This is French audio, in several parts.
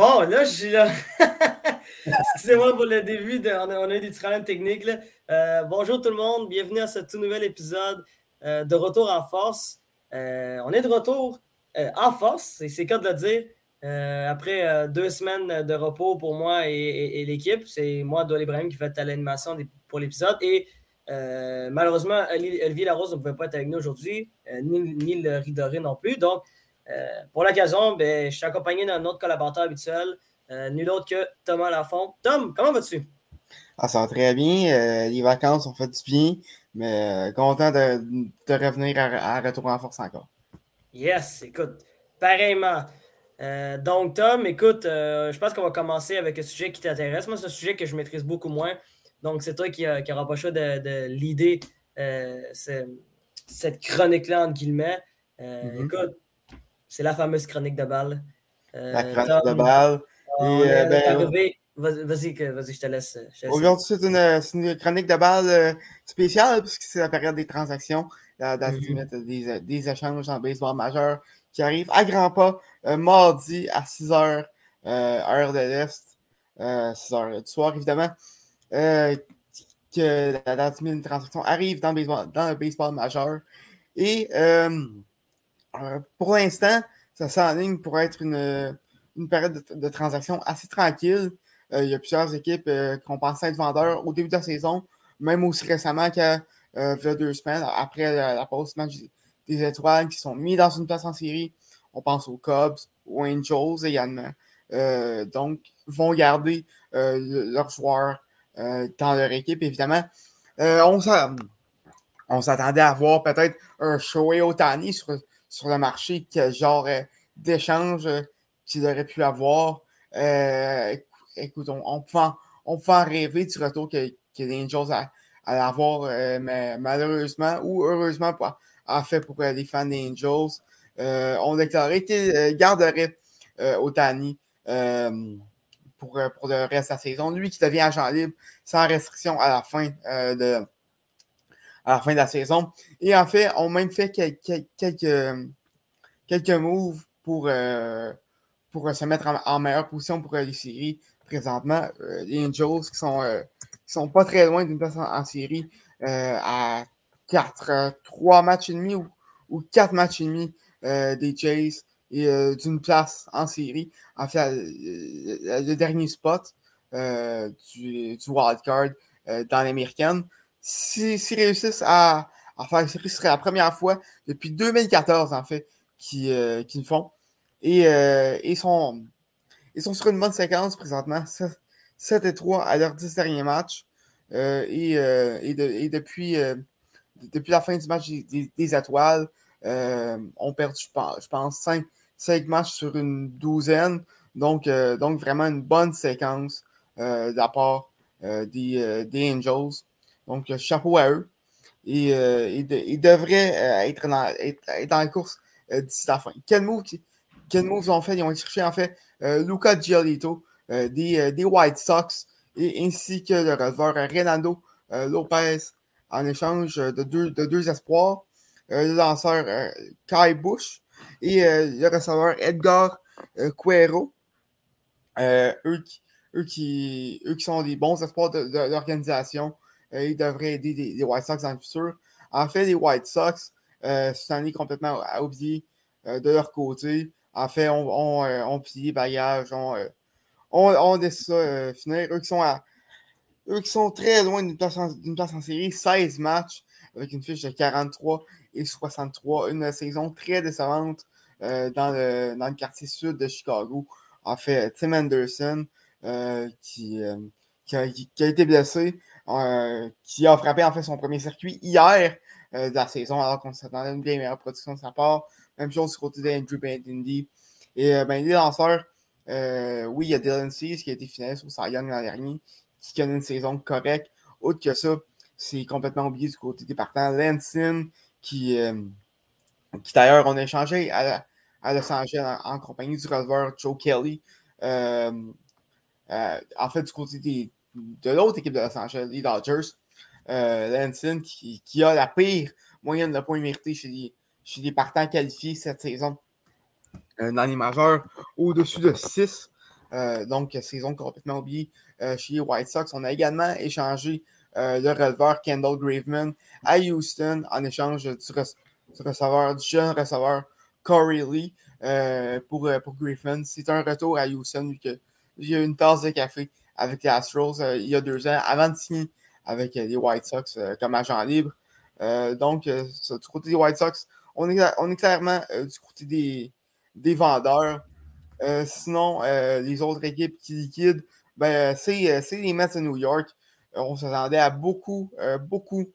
Bon, là, je suis là. Excusez-moi pour le début. De, on, a, eu des problèmes techniques. Euh, bonjour tout le monde. Bienvenue à ce tout nouvel épisode euh, de Retour en force. Euh, on est de retour en force, c'est le cas de le dire. après deux semaines de repos pour moi et, l'équipe, c'est moi, Doyle Ibrahim, qui fait l'animation pour l'épisode. Et malheureusement, Olivier Larose ne pouvait pas être avec nous aujourd'hui, ni, ni, le Ridoré non plus. Donc, pour l'occasion, ben, je suis accompagné d'un autre collaborateur habituel, euh, nul autre que Thomas Lafont. Tom, comment vas-tu? Ah, ça va très bien. Euh, les vacances ont fait du bien, mais content de, revenir à, Retour en force encore. Yes, écoute, pareillement. donc, Tom, écoute, je pense qu'on va commencer avec un sujet qui t'intéresse. Moi, c'est un sujet que je maîtrise beaucoup moins. Donc, c'est toi qui n'auras pas le choix de, de l'idée, cette chronique-là, entre guillemets. Mm-hmm. Écoute, c'est la fameuse chronique de balle. Euh, la chronique de balle. Euh, ben, vas-y, je te laisse. Aujourd'hui, c'est une, chronique de balle euh, spéciale puisque c'est la période des transactions, la date mm des, des, échanges en baseball majeur qui arrive à grands pas mardi à 6 h, heure de l'Est, 6 h du soir, évidemment. que la date limite des transactions arrive dans le baseball, dans le baseball majeur. Et euh, pour l'instant, ça s'enligne pour être une, période de, transaction assez tranquille. Euh, il y a plusieurs équipes euh, qui ont pensé être vendeurs au début de la saison, même aussi récemment y a deux semaines, après la, pause match des étoiles qui sont mis dans une place en série. On pense aux Cubs, aux Angels également. donc, vont garder leurs joueurs dans leur équipe, évidemment. on s'attendait à voir peut-être un Shohei Otani sur, sur le marché, quel genre euh, d'échange euh, qu'il aurait pu avoir. Euh, écoute, on, peut en, rêver du retour que, les Angels allaient avoir, mais malheureusement ou heureusement a fait pour les fans des Angels. on déclarait qu'il garderait Otani pour, pour le reste de la saison. Lui qui devient agent libre sans restriction à la fin de à la fin de la saison. Et en fait, on a même fait quelques, quelques, moves pour, euh, pour se mettre en, meilleure position pour les séries présentement. Euh, les Angels qui sont, euh, sont pas très loin d'une place en, série à 4, 3 matchs et demi ou, ou 4 matchs et demi des Jays et d'une place en série. En fait, le, dernier spot du, du wildcard dans l'américaine s'ils réussissent à, faire ce serait la première fois depuis 2014, en fait, qu'ils euh, le font. Et euh, ils, sont, ils sont sur une bonne séquence présentement. 7, et 3 à leurs 10 derniers matchs. Euh, et, depuis, depuis la fin du match des, des, étoiles, on perd, je pense, 5, 5, matchs sur une douzaine. Donc, donc vraiment une bonne séquence de la part des Angels. Donc, euh, chapeau à eux. Et euh, ils, devraient euh, être, dans, être, dans la course d'ici la fin. Quel move, quel move ils ont fait? Ils ont cherché en fait Luca Giolito des, des, White Sox et, ainsi que le releveur Renando Lopez en échange de deux, de deux espoirs. le lanceur Kai Bush et le receveur Edgar Cuero. eux, qui, eux, qui, eux qui sont des bons espoirs de l'organisation. Euh, il devrait aider les, White Sox dans le futur. En fait, les White Sox, euh, cette année complètement oublié euh, de leur côté. En fait, on, on, on plié bagage, on, on, on laisse ça finir. Eux qui sont très loin d'une place, place, en série, 16 matchs avec une fiche de 43 et 63. Une saison très décevante dans, le, dans, le, quartier sud de Chicago. En fait, Tim Anderson, qui, qui, a, été blessé, qui a frappé en fait son premier circuit hier euh, de la saison, alors qu'on s'attendait à une bien meilleure production de sa part. Même chose du côté d'Andrew Bentindy. Et euh, ben, les lanceurs, oui, il y a Dylan Cease qui a été finaliste au Cy l'an dernier, qui connaît une saison correcte. Autre que ça, c'est complètement oublié du côté des partants. Lanson, qui, qui d'ailleurs, on a échangé à, Los Angeles en, compagnie du releveur Joe Kelly. en fait, du côté des, de l'autre équipe de Los Angeles, les Dodgers, euh, qui, a la pire moyenne de points mérités chez les, chez les partants qualifiés cette saison euh, dans les majeurs, au-dessus de 6. donc, saison complètement oubliée chez les White Sox. On a également échangé le releveur Kendall Graveman à Houston en échange du, receveur, du jeune receveur Corey Lee pour, pour Graveman. C'est un retour à Houston vu qu'il y a une tasse de café avec les Astros il y a deux ans avant de signer avec les White Sox comme agent libre. donc, du côté des White Sox, on est, on est clairement du côté des, des vendeurs. sinon, les autres équipes qui liquident, ben, c'est les Mets de New York. on s'attendait à beaucoup, beaucoup,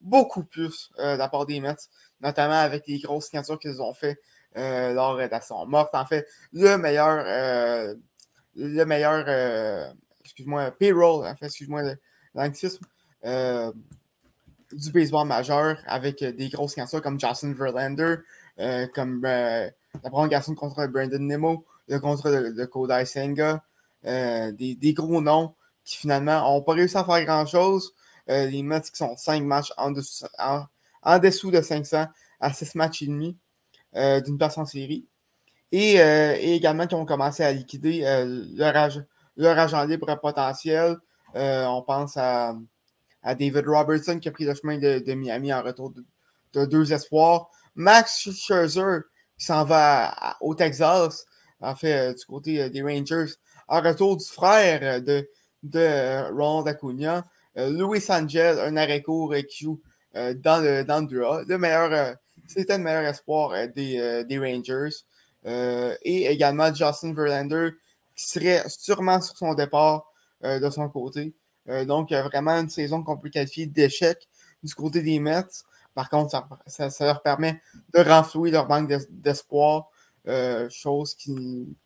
beaucoup plus de la part des Mets, notamment avec les grosses signatures qu'ils ont fait lors de la morte. En fait, le meilleur, le meilleur, excuse-moi, payroll, excuse-moi l'anglicisme, du baseball majeur avec des grosses signatures comme Justin Verlander, comme la prolongation contre Brandon Nemo, le contrat de, Kodai Senga, euh, des, gros noms qui finalement n'ont pas réussi à faire grand-chose. Euh, les Mets qui sont 5 matchs en dessous, de 500 à 6 matchs et demi euh, d'une place en série. Et, également qui ont commencé à liquider leur, agent, libre potentiel. on pense à, David Robertson qui a pris le chemin de, Miami en retour de, de deux espoirs. Max Scherzer qui s'en va au Texas, en fait, euh, du côté euh, des Rangers, en retour du frère euh, de, de Ronald Acuna. Louis Angel, un arrêt-court qui joue dans, le, dans c'était le meilleur espoir des, des, Rangers. et également Justin Verlander, qui serait sûrement sur son départ de son côté. donc, vraiment une saison qu'on peut qualifier d'échec du côté des Mets. Par contre, ça, leur permet de renflouer leur banque d'espoir, euh, chose qui,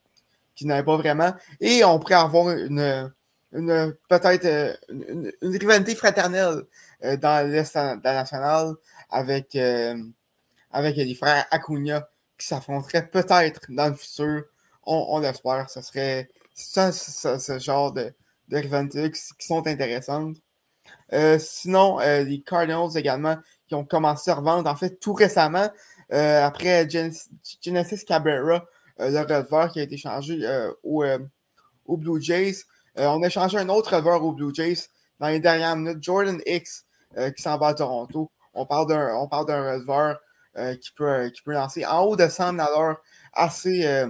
qui pas vraiment. Et on pourrait avoir une, une peut-être euh, une, rivalité fraternelle euh, dans l'Est national avec, avec les frères Acuna qui s'affronteraient peut-être dans le futur. On, l'espère. Ce serait ce genre de, de qui, sont intéressantes. sinon, les Cardinals également, qui ont commencé à revendre, en fait, tout récemment, euh, après Genesis Cabrera, euh, le releveur qui a été changé euh, au, Blue Jays. on a changé un autre releveur au Blue Jays dans les dernières minutes, Jordan X, qui s'en va à Toronto. On parle d'un releveur qui, peut, qui peut lancer en haut de 100 à assez,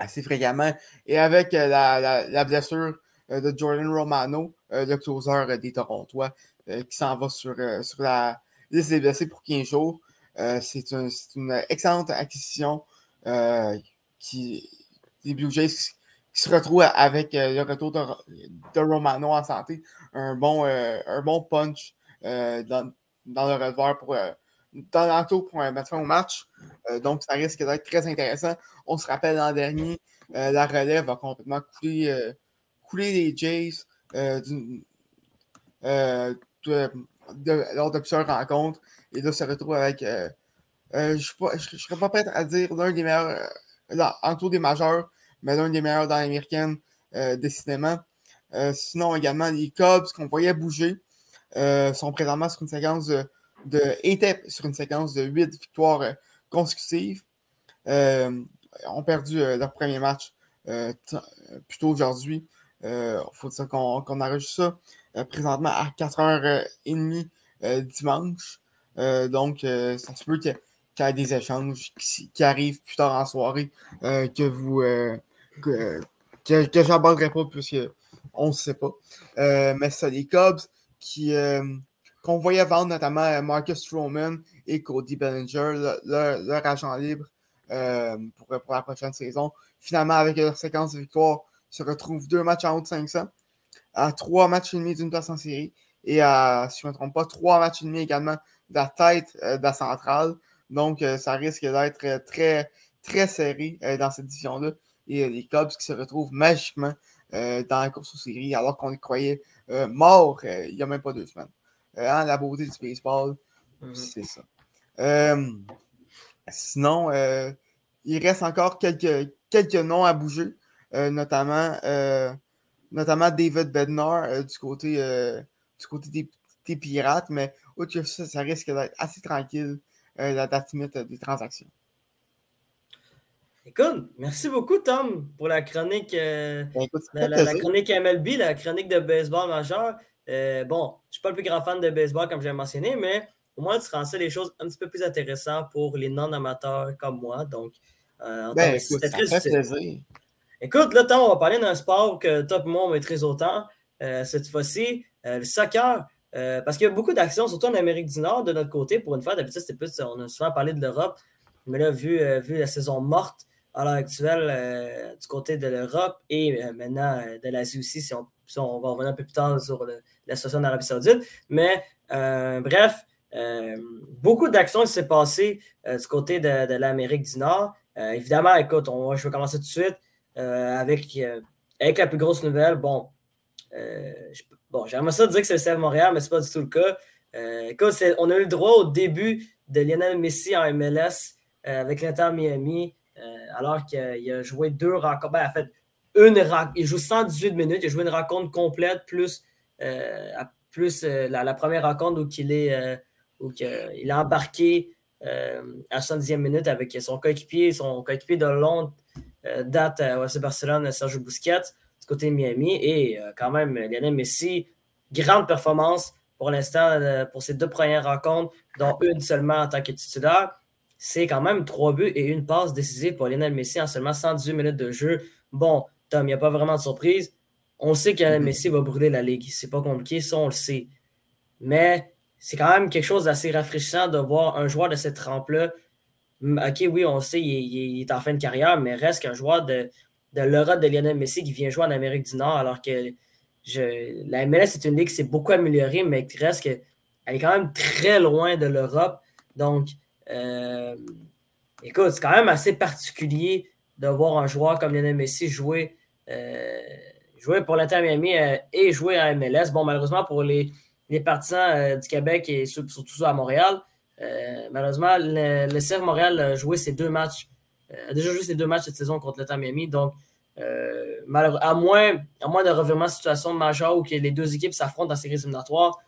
assez fréquemment. Et avec la, la, blessure de Jordan Romano, le closer des Torontois, qui s'en va sur, la, liste des blessés pour 15 jours. Euh, c'est une excellente acquisition euh, qui, des Blue Jays qui, se retrouvent avec euh, le retour de, Romano en santé. Un bon, un bon punch dans, le releveur pour dans l'entour pour fin au match. Donc, ça risque d'être très intéressant. On se rappelle l'an dernier, la relève a complètement coulé, coulé les Jays lors de plusieurs rencontres. Et là, se retrouve avec. Euh, euh, je ne serais pas prêt à dire l'un des meilleurs, euh, en tout des majeurs, mais l'un des meilleurs dans l'américaine, décidément. sinon, également, les Cubs qu'on voyait bouger sont présentement sur une séquence de, de sur une séquence de 8 victoires consécutives. ont perdu leur premier match plus tôt aujourd'hui. Il faut dire qu'on qu enregistre ça présentement à 4h30 dimanche. Euh, donc, euh, ça se peut qu'il y ait des échanges qui, arrivent plus tard en soirée euh, que vous que, pas puisqu'on ne sait pas. mais c'est des Cubs qui qu'on voyait vendre notamment Marcus Stroman et Cody Bellinger, leur, agent libre pour, pour, la prochaine saison. Finalement, avec leur séquence de victoire, se retrouvent deux matchs en haut de 500, à trois matchs et demi d'une place en série et à, si je ne me trompe pas, trois matchs et demi également de la tête euh, de la centrale. Donc, euh, ça risque d'être euh, très, très serré dans cette division-là. Et les Cubs qui se retrouvent magiquement dans la course aux séries alors qu'on les croyait morts il n'y a même pas deux semaines. Hein, la beauté du baseball, mm-hmm. c'est ça. Sinon, il reste encore quelques, quelques noms à bouger, notamment, notamment David Bednar du côté, du côté des, des pirates, mais autre ça, ça risque d'être assez tranquille euh, la date limite des transactions. Écoute, merci beaucoup, Tom, pour la chronique, euh, ben, la, chronique MLB, la chronique de baseball majeur. Euh, bon, je ne suis pas le plus grand fan de baseball, comme j'ai mentionné, mais au moins, tu rends les choses un petit peu plus intéressantes pour les non-amateurs comme moi. Donc, euh, ben, c'était très plaisir. Écoute, là, on va parler d'un sport que toi et moi, on maîtrise autant. cette fois-ci, le soccer. parce qu'il y a beaucoup d'actions, surtout en Amérique du Nord, de notre côté. Pour une fois, d'habitude, c'était plus, on a souvent parlé de l'Europe. Mais là, vu, vu la saison morte, à l'heure actuelle euh, du côté de l'Europe et euh, maintenant euh, de l'Asie aussi, si on, va revenir un peu plus tard sur la situation d'Arabie Saoudite. Mais bref, beaucoup d'actions qui s'est passées du côté de, l'Amérique du Nord. évidemment, écoute, je vais commencer tout de suite avec, avec la plus grosse nouvelle. Bon, bon j'aimerais ça dire que c'est le CF Montréal, mais ce n'est pas du tout le cas. écoute, on a eu le droit au début de Lionel Messi en MLS avec l'Inter Miami. Euh, alors qu'il a joué deux rencontres. Ben, en fait, une il joue 118 minutes, il a joué une rencontre complète, plus, euh, plus euh, la, première rencontre où, il, est, où il a embarqué à 70e minute avec son coéquipier, son coéquipier de longue date à Barcelone, Sergio Busquets, du côté de Miami. Et quand même, Lionel Messi, grande performance pour l'instant pour ses deux premières rencontres, dont une seulement en tant que titulaire c'est quand même trois buts et une passe décisive pour Lionel Messi en seulement 118 minutes de jeu. Bon, Tom, il n'y a pas vraiment de surprise. On sait que mm-hmm. Messi va brûler la ligue. C'est pas compliqué, ça, on le sait. Mais c'est quand même quelque chose d'assez rafraîchissant de voir un joueur de cette trempe-là. Ok, oui, on sait, il, est en fin de carrière, mais reste qu'un joueur de, l'Europe de Lionel Messi qui vient jouer en Amérique du Nord, alors que je, la MLS, c'est une ligue qui s'est beaucoup améliorée, mais qui reste que, elle est quand même très loin de l'Europe. Donc, euh, écoute, c'est quand même assez particulier de voir un joueur comme Lionel Messi jouer, euh, jouer pour l'Inter Miami euh, et jouer à MLS. Bon, malheureusement, pour les, les partisans du Québec et surtout à Montréal, malheureusement, le, le Montréal a joué ses deux matchs, a déjà joué ses deux matchs cette saison contre l'Inter Miami. Donc, à, moins, à moins de revirement de situation majeure où que les deux équipes s'affrontent dans ces éliminatoires,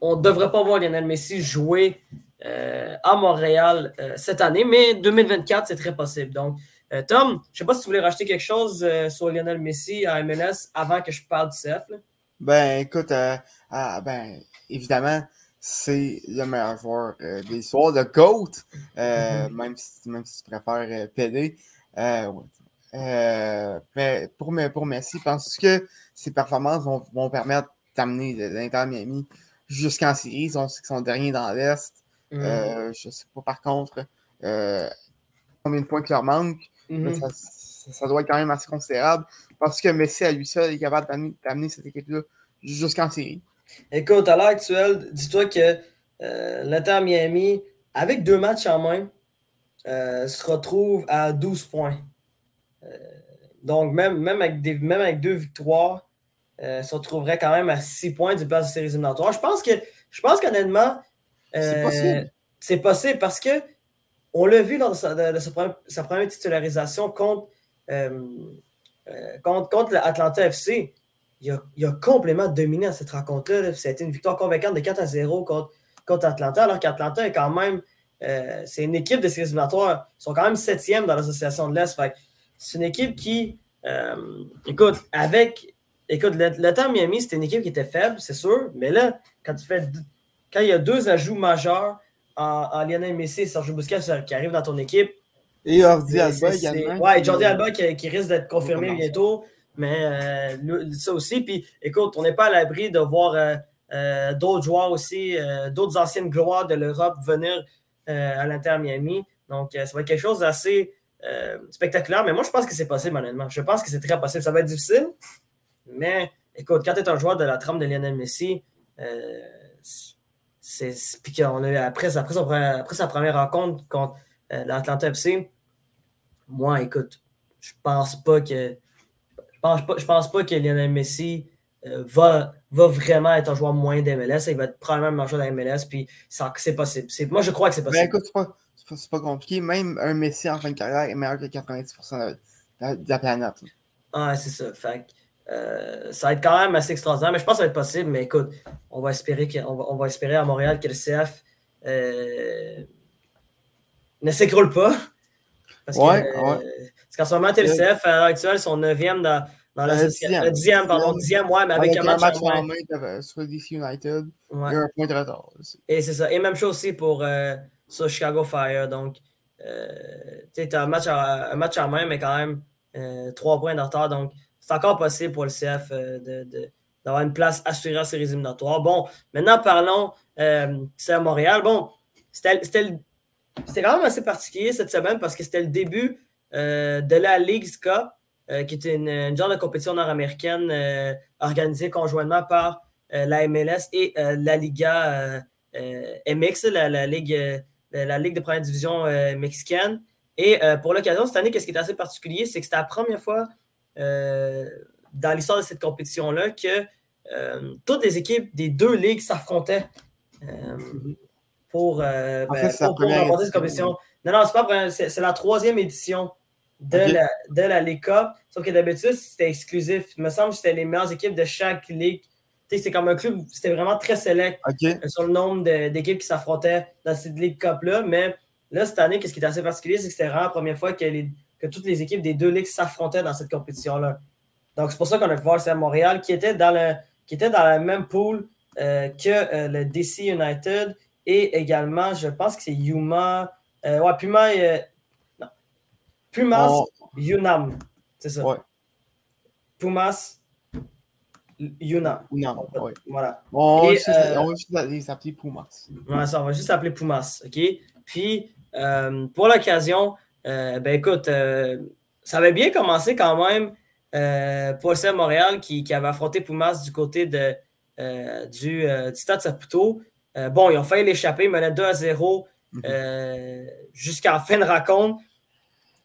on ne devrait pas voir Lionel Messi jouer euh, à Montréal euh, cette année, mais 2024, c'est très possible. Donc, euh, Tom, je ne sais pas si tu voulais rajouter quelque chose sur Lionel Messi à MLS avant que je parle du CF. Ben, écoute, ah, ben, évidemment, c'est le meilleur joueur de l'histoire, le GOAT, mm-hmm. même, si, même si tu préfères PD. mais pour, pour Messi, pense que ses performances vont, vont permettre d'amener l'Inter Miami jusqu'en série? On sait qu'ils sont derniers dans l'Est. Mm. Euh, je ne sais pas par contre euh, combien de points qui leur manque? Mm-hmm. ça, doit être quand même assez considérable parce que Messi à lui seul est capable d'amener cette équipe-là jusqu'en série. Écoute, à l'heure actuelle, dis-toi que euh, l'Inter Miami, avec deux matchs en main, se retrouve à 12 points. donc, même, même, avec des, même avec deux victoires, euh, se retrouverait quand même à 6 points du place de séries éliminatoires. Je pense que je pense qu'honnêtement, euh, c'est possible. parce que on l'a vu lors de, sa, première, titularisation contre, euh, contre, contre l'Atlanta FC. Il a, complètement dominé à cette rencontre-là. Été une victoire convaincante de 4 à 0 contre, contre Atlanta, alors qu'Atlanta est quand même. c'est une équipe de séries éliminatoires. Ils sont quand même septième dans l'association de l'Est. C'est une équipe qui, écoute, avec écoute, le, Miami, c'était une équipe qui était faible, c'est sûr, mais là, quand tu fais quand il y a deux ajouts majeurs en, Lionel Messi et Sergio Busquets qui arrivent dans ton équipe. Et Jordi Alba également. Ouais, Jordi Alba qui, risque d'être confirmé bientôt, mais euh, ça aussi. Puis écoute, on n'est pas à l'abri de voir euh, euh, d'autres joueurs aussi, d'autres anciennes gloires de l'Europe venir à l'Inter Miami. Donc, ça va être quelque chose d'assez spectaculaire, mais moi, je pense que c'est possible, honnêtement. Je pense que c'est très possible. Ça va être difficile, mais écoute, quand tu es un joueur de la trame de Lionel Messi, c'est puis qu'on a après, après, après, sa première rencontre contre l'Atlanta FC, moi, écoute, je pense pas que je pense pas, je pense pas que Lionel Messi euh, va, va vraiment être un joueur moins d'MLS. Il va être probablement un joueur de MLS, puis c'est possible. Moi, je crois que c'est possible. Mais écoute, c'est pas, pas, compliqué. Même un Messi en fin de carrière est meilleur que 90% de la, planète. Ah, c'est ça. Fait euh, ça va être quand même assez extraordinaire, mais je pense que ça va être possible. Mais écoute, on va espérer, on va, espérer à Montréal que le CF euh, ne s'écroule pas. Parce qu'en ce moment, TLCF, à l'heure actuelle, sont 9e dans, dans l'association. Le 10e, pardon, 10e, ouais, mais avec, un match, en main. Sur DC United, il y a un point de retard aussi. Et c'est ça. Et même chose aussi pour sur Chicago Fire. Donc, tu as un match, un match en main, mais quand même, trois points de retard. Donc, c'est encore possible pour le CF de d'avoir une place assurée en séries éliminatoires. Bon, maintenant parlons, euh, c'est à Montréal. Bon, c'était quand même assez particulier cette semaine parce que c'était le début euh, de la League's Cup, euh, qui était une, genre de compétition nord-américaine euh, organisée conjointement par la MLS et la Liga MX, la, Ligue, la Ligue de première division mexicaine. Et pour l'occasion, cette année, qu'est-ce qui est assez particulier, c'est que c'était la première fois dans l'histoire de cette compétition-là que toutes les équipes des deux ligues s'affrontaient euh, pour, euh, ben, remporter cette compétition. Non, non, c'est pas c'est la troisième édition de, la, de la Ligue Cup. Sauf que d'habitude, c'était exclusif. Il me semble que c'était les meilleures équipes de chaque ligue. C'est comme un club, c'était vraiment très select sur le nombre d'équipes qui s'affrontaient dans cette Ligue Cup-là. Mais là, cette année, ce qui est assez particulier, c'est que c'était vraiment la première fois que, que toutes les équipes des deux ligues s'affrontaient dans cette compétition-là. Donc, c'est pour ça qu'on a pu voir c'est Montréal, qui était dans le, qui était dans la même pool euh, que euh, le DC United et également, je pense que c'est Yuma. Euh, ouais, Puma. non. Pumas oh. Yunam. C'est ça. Ouais. Pumas Yunam. Yunam, ouais. Voilà. on, va juste, les appeler Pumas. Ouais, ça, on va juste appeler Pumas. OK? Puis, pour l'occasion, ben écoute, ça avait bien commencé quand même euh, Paul Montréal qui, avait affronté Pumas du côté de, euh, du, euh, du, Stade Saputo. Bon, ils ont failli l'échapper, ils menaient 2 à 0 mhm. jusqu'à la fin de raconte.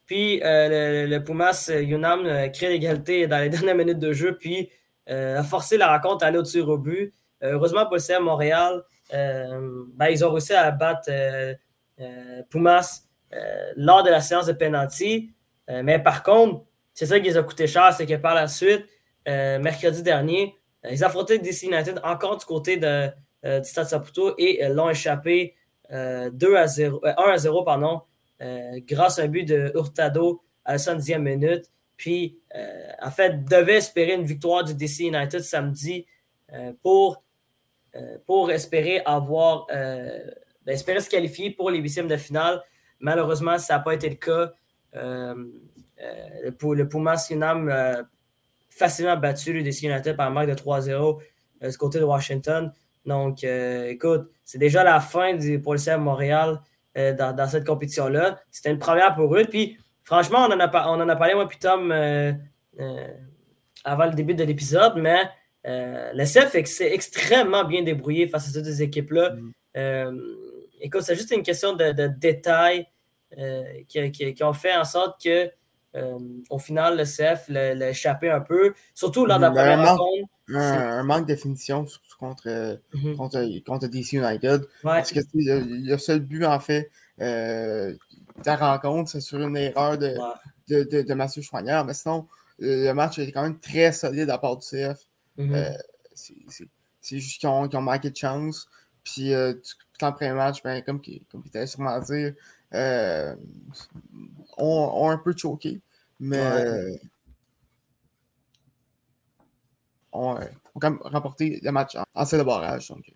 Puis le, Pumas Yunam crée l'égalité dans les dernières minutes de jeu, puis a forcé la raconte à aller au-dessus au but. heureusement, Paul Montréal, ben, ils ont réussi à battre Pumas lors de la séance de penalty. mais par contre, c'est ça qui les a coûté cher, c'est que par la suite, euh, mercredi dernier, euh, ils affrontaient DC United encore du côté de, euh, du Stade Saputo et l'ont échappé 2 à 0, 1 à 0 pardon, grâce à un but de Hurtado à la 70e minute. Puis, en fait, devait espérer une victoire du DC United samedi pour, pour espérer avoir ben, espérer se qualifier pour les huitièmes de finale. Malheureusement, ça n'a pas été le cas. Euh, le, Pumas Yunam euh, facilement battu le DC United par un marque de 3-0 euh, du côté de Washington. Donc, écoute, c'est déjà la fin du, pour le CF Montréal dans, cette compétition-là. C'était une première pour eux. Puis, franchement, on en a, on en a parlé, moi, puis Tom, avant le début de l'épisode, mais le CF s'est extrêmement bien débrouillé face à ces deux équipes-là. Mm. écoute, c'est juste une question de, détails qui, ont fait en sorte que euh, au final, le CF l'a échappé un peu, surtout lors de la première un rencontre. Un, manque de définition contre, mhm. contre, contre, DC United. Parce que le, seul but, en fait, euh, de la rencontre, c'est sur une erreur de, de, de, Mathieu Choignard. Mais sinon, le match était quand même très solide à part du CF. Mhm. Euh, c'est juste qu'ils ont, manqué de chance. Puis, euh, tout le premier match, ben, comme, comme il était sûrement dire, euh, ont, un peu choqué. Mais ouais. ont, quand même remporté le match en, en de barrage. Donc.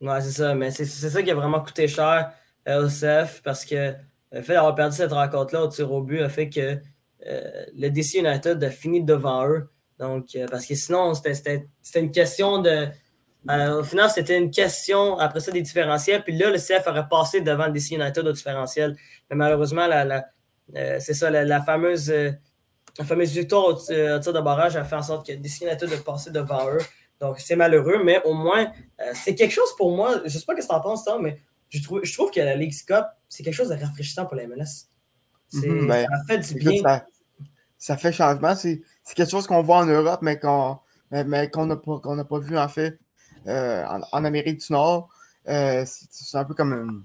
Ouais, c'est ça. Mais c'est ça qui a vraiment coûté cher à LCF parce que le fait d'avoir perdu cette rencontre-là au tir au but a fait que euh, le DC United a fini devant eux. Donc, euh, parce que sinon, c'était une question de euh, au final, c'était une question après ça des différentiels. Puis là, le CF aurait passé devant le DC United au différentiel. Mais malheureusement, la, euh, c'est ça, la, fameuse, euh, la fameuse victoire au, tir de barrage a fait en sorte que DC United a passé devant eux. Donc, c'est malheureux, mais au moins, c'est quelque chose pour moi. Je ne sais pas ce que tu en penses, toi, mais je trouve, je trouve que la Cup, c'est quelque chose de rafraîchissant pour la MLS. Mhm, ben, ça fait du bien. Ça, fait changement. C'est quelque chose qu'on voit en Europe, mais qu'on mais, n'a pas, pas vu en fait euh, en, Amérique du Nord. Euh, c'est un peu comme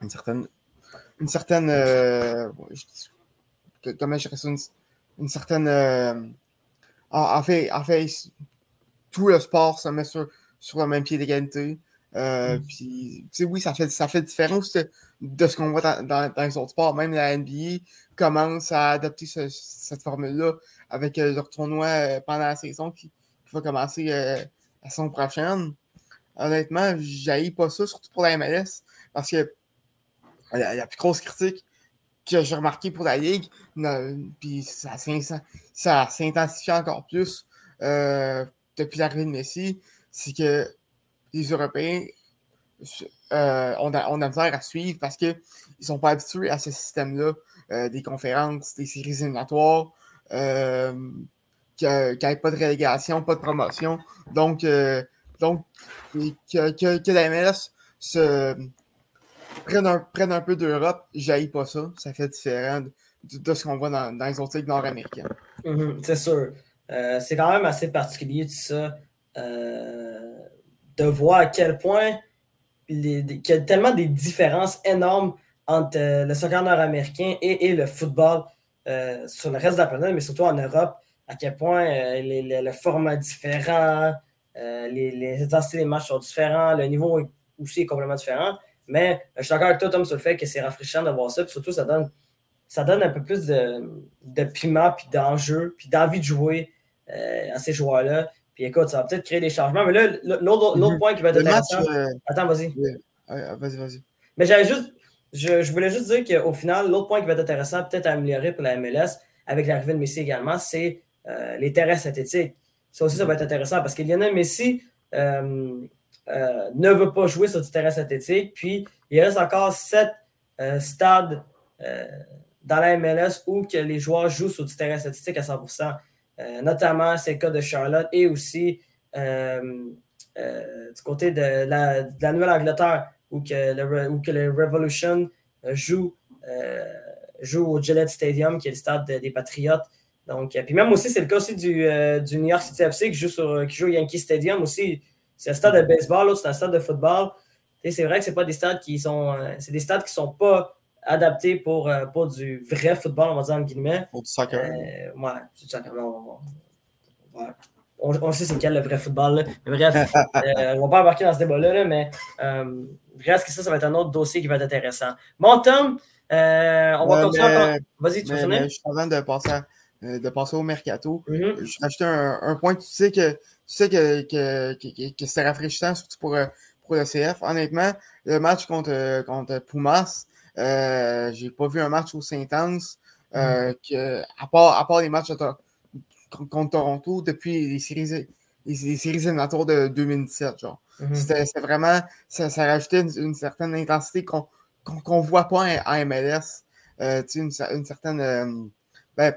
une, certaine. Une certaine. Euh, comment je dirais une, certaine. en, fait, en fait, tout le sport se met sur, sur le même pied d'égalité. Euh, puis, oui, ça fait, ça fait différence de, ce qu'on voit dans, les autres sports. Même la NBA commence à adopter cette formule-là avec leur tournoi pendant la saison qui, va commencer la saison prochaine. Honnêtement, je pas ça, surtout pour la MLS, parce que la, plus grosse critique que j'ai remarqué pour la Ligue, puis ça, ça, s'intensifie encore plus euh, depuis l'arrivée de Messi, c'est que les Européens euh, ont, on a à suivre parce qu'ils ne sont pas habitués à ce système-là, euh, des conférences, des séries éliminatoires, qu'il n'y ait pas de relégation, pas de promotion. Donc, donc que, que, que la MLS se prennent un, un peu d'Europe, j'aille pas ça. Ça fait différent de, ce qu'on voit dans, les autres ligues nord-américaines. Mhm, c'est sûr. Euh, c'est quand même assez particulier tout ça. Euh, de voir à quel point il y a tellement des différences énormes entre euh, le soccer nord-américain et, le football sur le reste de la planète, mais surtout en Europe, à quel point le format est différent, les, les intensités des matchs sont différents, le niveau aussi est complètement différent. Mais je suis d'accord avec toi, Tom, sur le fait que c'est rafraîchissant de voir ça. Puis surtout, ça donne, ça donne un peu plus de, de piment, puis d'enjeu, puis d'envie de jouer euh, à ces joueurs-là. Puis écoute, ça va peut-être créer des changements. Mais là, l'autre point qui va être intéressant. Euh, Attends, vas-y. vas-y, vas-y. Mais j'avais juste. Je, je, voulais juste dire qu'au final, l'autre point qui va être intéressant, peut-être à améliorer pour la MLS, avec l'arrivée de Messi également, c'est euh, les terrains synthétiques. Ça aussi, ça va être intéressant parce en a Messi. Euh, ne veut pas jouer sur du terrain synthétique. Puis, il reste encore sept euh, stades euh, dans la MLS où que les joueurs jouent sur du terrain synthétique à 100%. notamment, c'est le cas de Charlotte et aussi du côté de la, Nouvelle-Angleterre où, que que le Revolution joue, joue au Gillette Stadium, qui est le stade des Patriotes. Donc, puis même aussi, c'est le cas aussi du, du, New York City FC qui joue, sur, qui joue au Yankee Stadium aussi. C'est un stade de baseball, l'autre, c'est un stade de football. C'est vrai que c'est pas des stades qui sont. Euh, c'est des stades qui sont pas adaptés pour, euh, pour du vrai football, on va dire en guillemets. Pour du soccer. Euh, ouais, du soccer. Non, ouais. on, on, sait c'est quel le vrai football. Mais bref, on va pas embarquer dans ce débat-là, mais bref, que ça, ça va être un autre dossier qui va être intéressant. Bon, Tom, on va continuer. Vas-y, tu veux Je suis en train de passer à euh, de passer au mercato. Je vais ajouter un, point. Tu sais que tu sais que, que, que, c'est rafraîchissant, surtout pour, euh, pour le CF. Honnêtement, le match contre, contre Pumas, euh, j'ai pas vu un match aussi intense euh, mm-hmm. que, à, part, à part les matchs contre Toronto depuis les séries, les, séries éliminatoires de 2017. Genre. Mm-hmm. C'était vraiment, ça, ça rajoutait une, certaine intensité qu'on ne voit pas en, MLS. Euh, une, une, certaine. ben,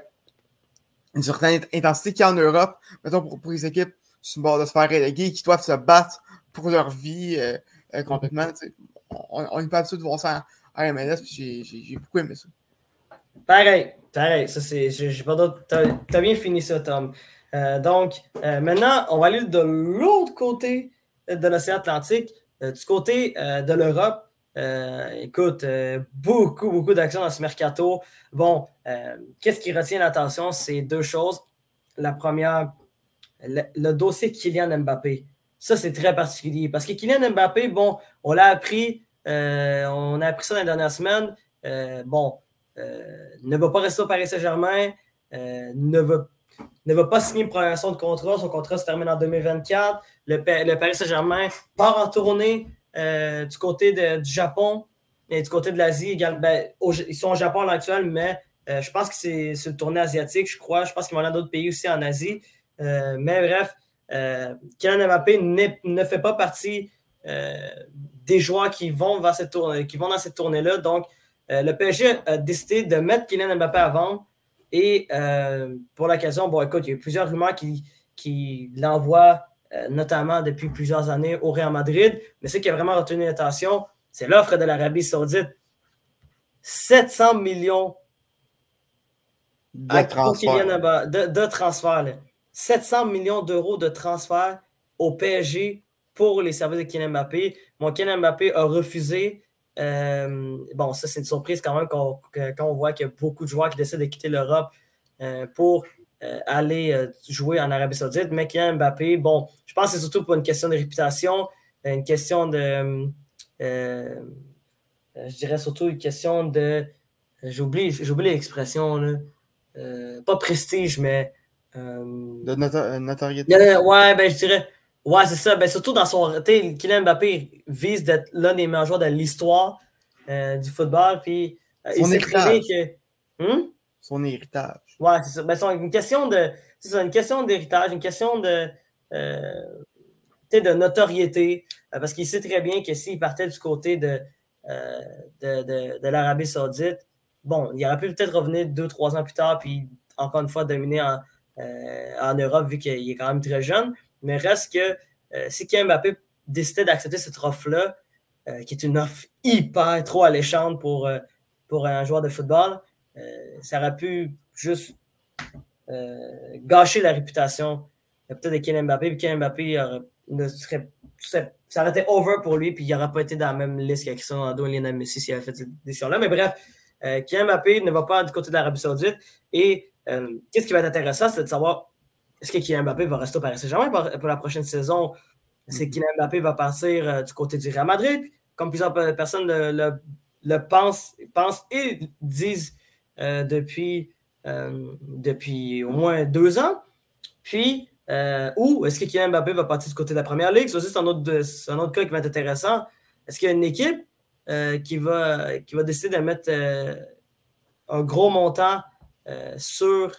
une certaine intensité qu'il y a en Europe, mettons pour, pour les équipes sur le de se faire reléguer, qui doivent se battre pour leur vie euh, euh, complètement. On n'est pas habitué de voir ça en, MLS, puis j'ai beaucoup aimé ça. Pareil, pareil, ça c'est. J'ai pas d'autre. T'as bien fini ça, Tom. Euh, donc, maintenant, on va aller de l'autre côté de l'océan Atlantique, du côté de l'Europe. Euh, écoute, euh, beaucoup, beaucoup d'actions dans ce mercato. Bon, euh, qu'est-ce qui retient l'attention? C'est deux choses. La première, le, dossier Kylian Mbappé. Ça, c'est très particulier parce que Kylian Mbappé, bon, on l'a appris, on a appris ça dans les dernières semaines. bon, ne va pas rester au Paris Saint-Germain, ne va ne va pas signer une prolongation de contrat. Son contrat se termine en 2024. Le, le Paris Saint-Germain part en tournée euh, du côté du Japon et du côté de l'Asie. Ben, ils sont au Japon à l'actuel, mais euh, je pense que c'est le tournée asiatique, je crois. Je pense qu'ils vont aller dans d'autres pays aussi en Asie. Euh, mais bref, Kylian Mbappé ne fait pas partie des joueurs qui vont, dans cette tournée-là. Donc, le PSG a décidé de mettre Kylian Mbappé à vendre. Et pour l'occasion, bon, écoute, il y a eu plusieurs rumeurs qui l'envoient euh, notamment depuis plusieurs années au Real Madrid. Mais ce qui a vraiment retenu l'attention, c'est l'offre de l'Arabie Saoudite. 700 millions de transfert. De, transfert 700 millions d'euros de transfert au PSG pour les services de Kylian Mbappé. Mon Kylian Mbappé a refusé. Euh, bon, ça, c'est une surprise quand même quand, on voit qu'il y a beaucoup de joueurs qui décident de quitter l'Europe euh, pour euh, aller euh, jouer en Arabie Saoudite. Mais Kylian Mbappé, bon, je pense que c'est surtout pour une question de réputation. une question de. je dirais surtout une question de. J'oublie l'expression, pas prestige, mais. de notoriété. ouais, ben je dirais. Ouais, c'est ça. Ben, surtout dans son. Tu Kylian Mbappé vise d'être l'un des meilleurs joueurs de l'histoire du football. Puis, son héritage. Que... Hmm? Son héritage. Ouais, c'est ça. Ben, une question de. C'est une question d'héritage, une question de. Euh, de notoriété. Euh, parce qu'il sait très bien que s'il partait du côté de, euh, de, de, de l'Arabie Saoudite, bon, il aurait pu peut-être revenir deux, trois ans plus tard, puis encore une fois dominer en, en Europe, vu qu'il est quand même très jeune. Mais reste que si Kylian Mbappé décidait d'accepter cette offre-là, qui est une offre hyper trop alléchante pour, pour un joueur de football, ça aurait pu juste gâcher la réputation peut-être de Kylian Mbappé. Puis Kylian Mbappé ne serait, ça aurait été over pour lui, puis il n'aurait pas été dans la même liste qu'avec Ronaldo et Lionel Messi s'il avait fait cette décision-là. Mais bref, euh, Kylian Mbappé ne va pas du côté de l'Arabie Saoudite. Et euh, qu'est-ce qui va être intéressant, c'est de savoir est-ce que Kylian Mbappé va rester au Paris Saint-Germain pour, la prochaine saison? Que mm-hmm. Kylian Mbappé va partir euh, du côté du Real Madrid? Comme plusieurs personnes le, le, pensent, pensent, et disent depuis, depuis au moins deux ans. Puis, euh, ou est-ce que Kylian Mbappé va partir du côté de la première ligue? Ça aussi, c'est un, autre, un autre cas qui va être intéressant. Est-ce qu'il y a une équipe euh, qui, va, qui va décider de mettre euh, un gros montant sur,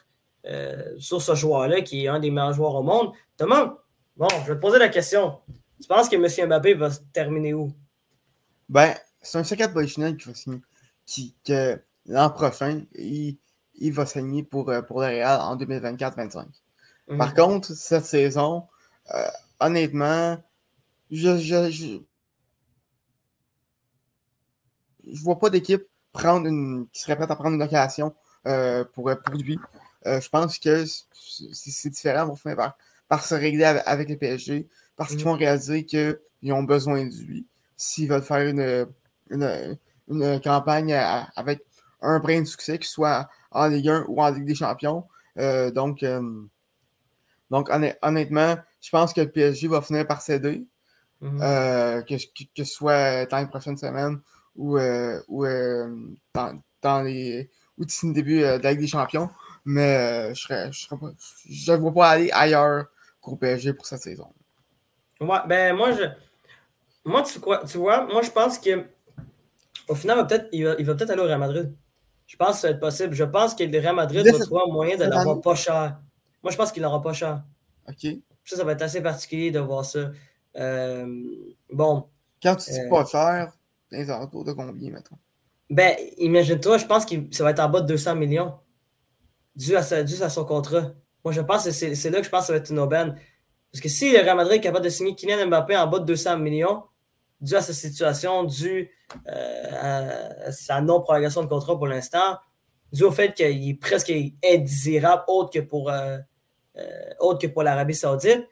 sur ce joueur-là, qui est un des meilleurs joueurs au monde? Thomas, bon, je vais te poser la question. Tu penses que M. Mbappé va terminer où? Ben, c'est un secret professionnel qui va signer. Qui, que l'an prochain, il, il va signer pour, pour le Real en 2024-25. Par mhm. contre, cette saison, euh, honnêtement, je, je, je, vois pas d'équipe prendre une, qui serait prête à prendre une occasion euh, pour, pour lui. Euh, je pense que c'est différent pour finir par, se régler avec, les PSG parce qu'ils mhm. vont réaliser qu'ils ont besoin de lui. S'ils veulent faire une, une, campagne avec un brin de succès, qu'il soit en Ligue 1 ou en Ligue des Champions. donc, donc, honnêtement, je pense que le PSG va finir par céder, mhm. euh, que, ce soit dans les prochaines semaines ou, euh, ou euh, dans, les ou d'ici le début de la Ligue des Champions. Mais je ne je, vois pas aller ailleurs qu'au PSG pour cette saison. Ouais, ben moi, je, moi tu, tu vois, moi je pense que au final, peut il va, peut-être aller au Real Madrid. Je pense que ça va être possible. Je pense que le Real Madrid va trouver un moyen de l'avoir pas cher. Moi, je pense qu'il n'aura pas cher. OK. Ça, ça va être assez particulier de voir ça. Euh, bon. Quand tu dis euh, pas cher, les alentours de combien, maintenant? Ben, imagine-toi, je pense que ça va être en bas de 200 millions dû à, à son contrat. Moi, je pense que c'est là que je pense que ça va être une aubaine. Parce que si le Real Madrid est capable de signer Kylian Mbappé en bas de 200 millions, dû à sa situation, dû euh, à sa non-prolongation de contrat pour l'instant, dû au fait qu'il est presque indésirable autre que pour, euh, euh, autre que pour l'Arabie Saoudite.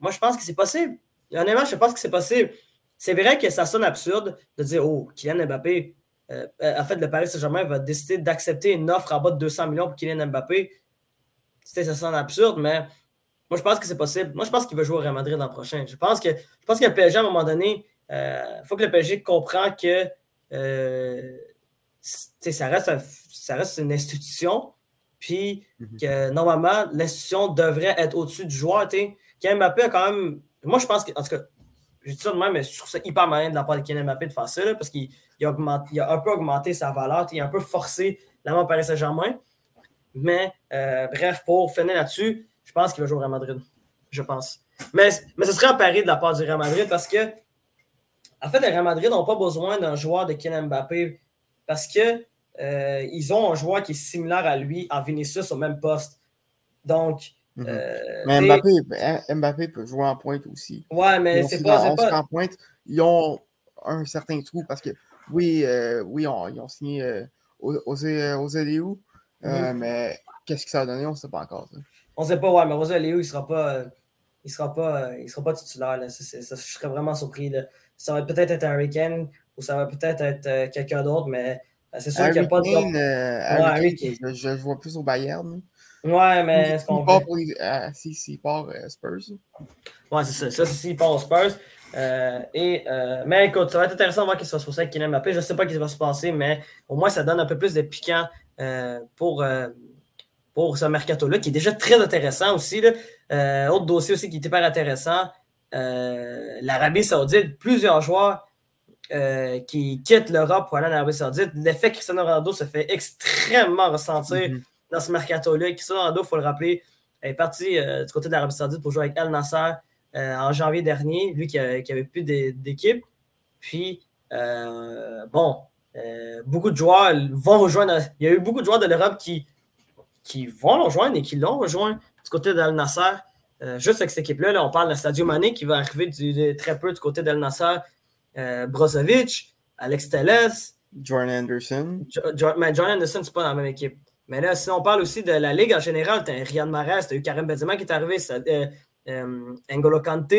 Moi, je pense que c'est possible. Honnêtement, je pense que c'est possible. C'est vrai que ça sonne absurde de dire Oh, Kylian Mbappé, en fait, le Paris Saint-Germain va décider d'accepter une offre en bas de 200 millions pour Kylian Mbappé. Ça sonne absurde, mais moi, je pense que c'est possible. Moi, je pense qu'il va jouer au Real Madrid l'an prochain. Je pense que, je pense que le PSG, à un moment donné, il faut que le PSG comprend que ça reste, ça reste une institution, puis mhm. que normalement, l'institution devrait être au-dessus du joueur. Kylian Mbappé a quand même. Moi, je pense que, en tout cas, je dis ça de même, mais je trouve ça hyper malin de la part de Kylian Mbappé de faire ça, parce qu'il a, a, un peu augmenté sa valeur, il a un peu forcé la main Paris Saint-Germain. Mais euh, bref, pour finir là-dessus, je pense qu'il va jouer au Real Madrid. Je pense. Mais, mais ce serait un pari de la part du Real Madrid parce que, en fait, le Real Madrid n'ont pas besoin d'un joueur de Kylian Mbappé parce qu'ils euh, ont un joueur qui est similaire à lui en Vinicius au même poste. Donc. Mhm. Euh, mais Mbappé, peut jouer en pointe aussi. Ouais, mais c'est pas. pas... En pointe, ils ont un certain trou parce que oui, euh, oui ils ont signé aux, aux, mhm. mais qu'est-ce que ça a donné, on ne sait pas encore. On ne sait pas, ouais, mais Léo, il ne sera pas. Il sera pas, il sera pas titulaire. Là. je serais vraiment surpris. Là. Ça va peut-être être un week-end ou ça va peut-être être, euh, quelqu'un d'autre, mais euh, c'est sûr qu'il n'y a pas de. Euh, ouais, je, je, vois plus au Bayern. Ouais, mais est-ce qu'on. Part pour, si, si, part Spurs. Ouais, c'est ça. Ça, c'est s'il part aux Spurs. et, mais écoute, ça va être intéressant de voir ce qui va se passer avec Kylian Mbappé. Je ne sais pas ce qui va se passer, mais au moins, ça donne un peu plus de piquant pour, pour ce mercato-là, qui est déjà très intéressant aussi. Là. autre dossier aussi qui est hyper intéressant, l'Arabie Saoudite, plusieurs joueurs euh, qui quittent l'Europe pour aller en Arabie Saoudite, l'effet Cristiano Ronaldo se fait extrêmement ressentir mhm. dans ce mercato-là. Cristiano Ronaldo, il faut le rappeler, est parti euh, du côté de l'Arabie Saoudite pour jouer avec Al Nasser euh, en janvier dernier, lui qui n'avait plus d'équipe. Puis, bon, beaucoup de joueurs vont rejoindre. Il y a eu beaucoup de joueurs de l'Europe qui, qui vont le rejoindre et qui l'ont rejoint du côté d'Al Nasser. juste avec cette équipe-là, on parle de Stadio Mané qui va arriver du, très peu du côté d'Al Nasser euh, Brozovic, Alex Telles. Jordan Anderson. mais Jordan Anderson, c'est pas dans la même équipe. Mais là, si on parle aussi de la Ligue en général, tu as Riyad Mahrez, tu as eu Karim Benzema qui est arrivé, euh, euh, N'Golo Kante,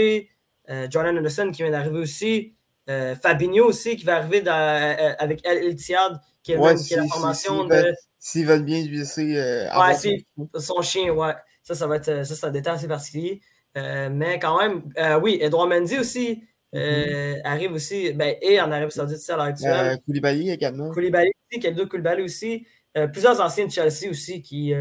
Jordan Anderson qui vient d'arriver aussi, Fabinho aussi qui va arriver avec El Iltiad qui, est la formation de. S'ils veulent bien lui laisser. ouais, son chien, ouais. Ça, ça va être ça, c'est un détail assez particulier. mais quand même, oui, Edouard Mendy aussi, euh, arrive aussi, ben, et en Arabie Saoudite à l'heure actuelle. Euh, Koulibaly également. Koulibaly aussi, Kalidou Koulibaly aussi. Euh, plusieurs anciens de Chelsea aussi qui,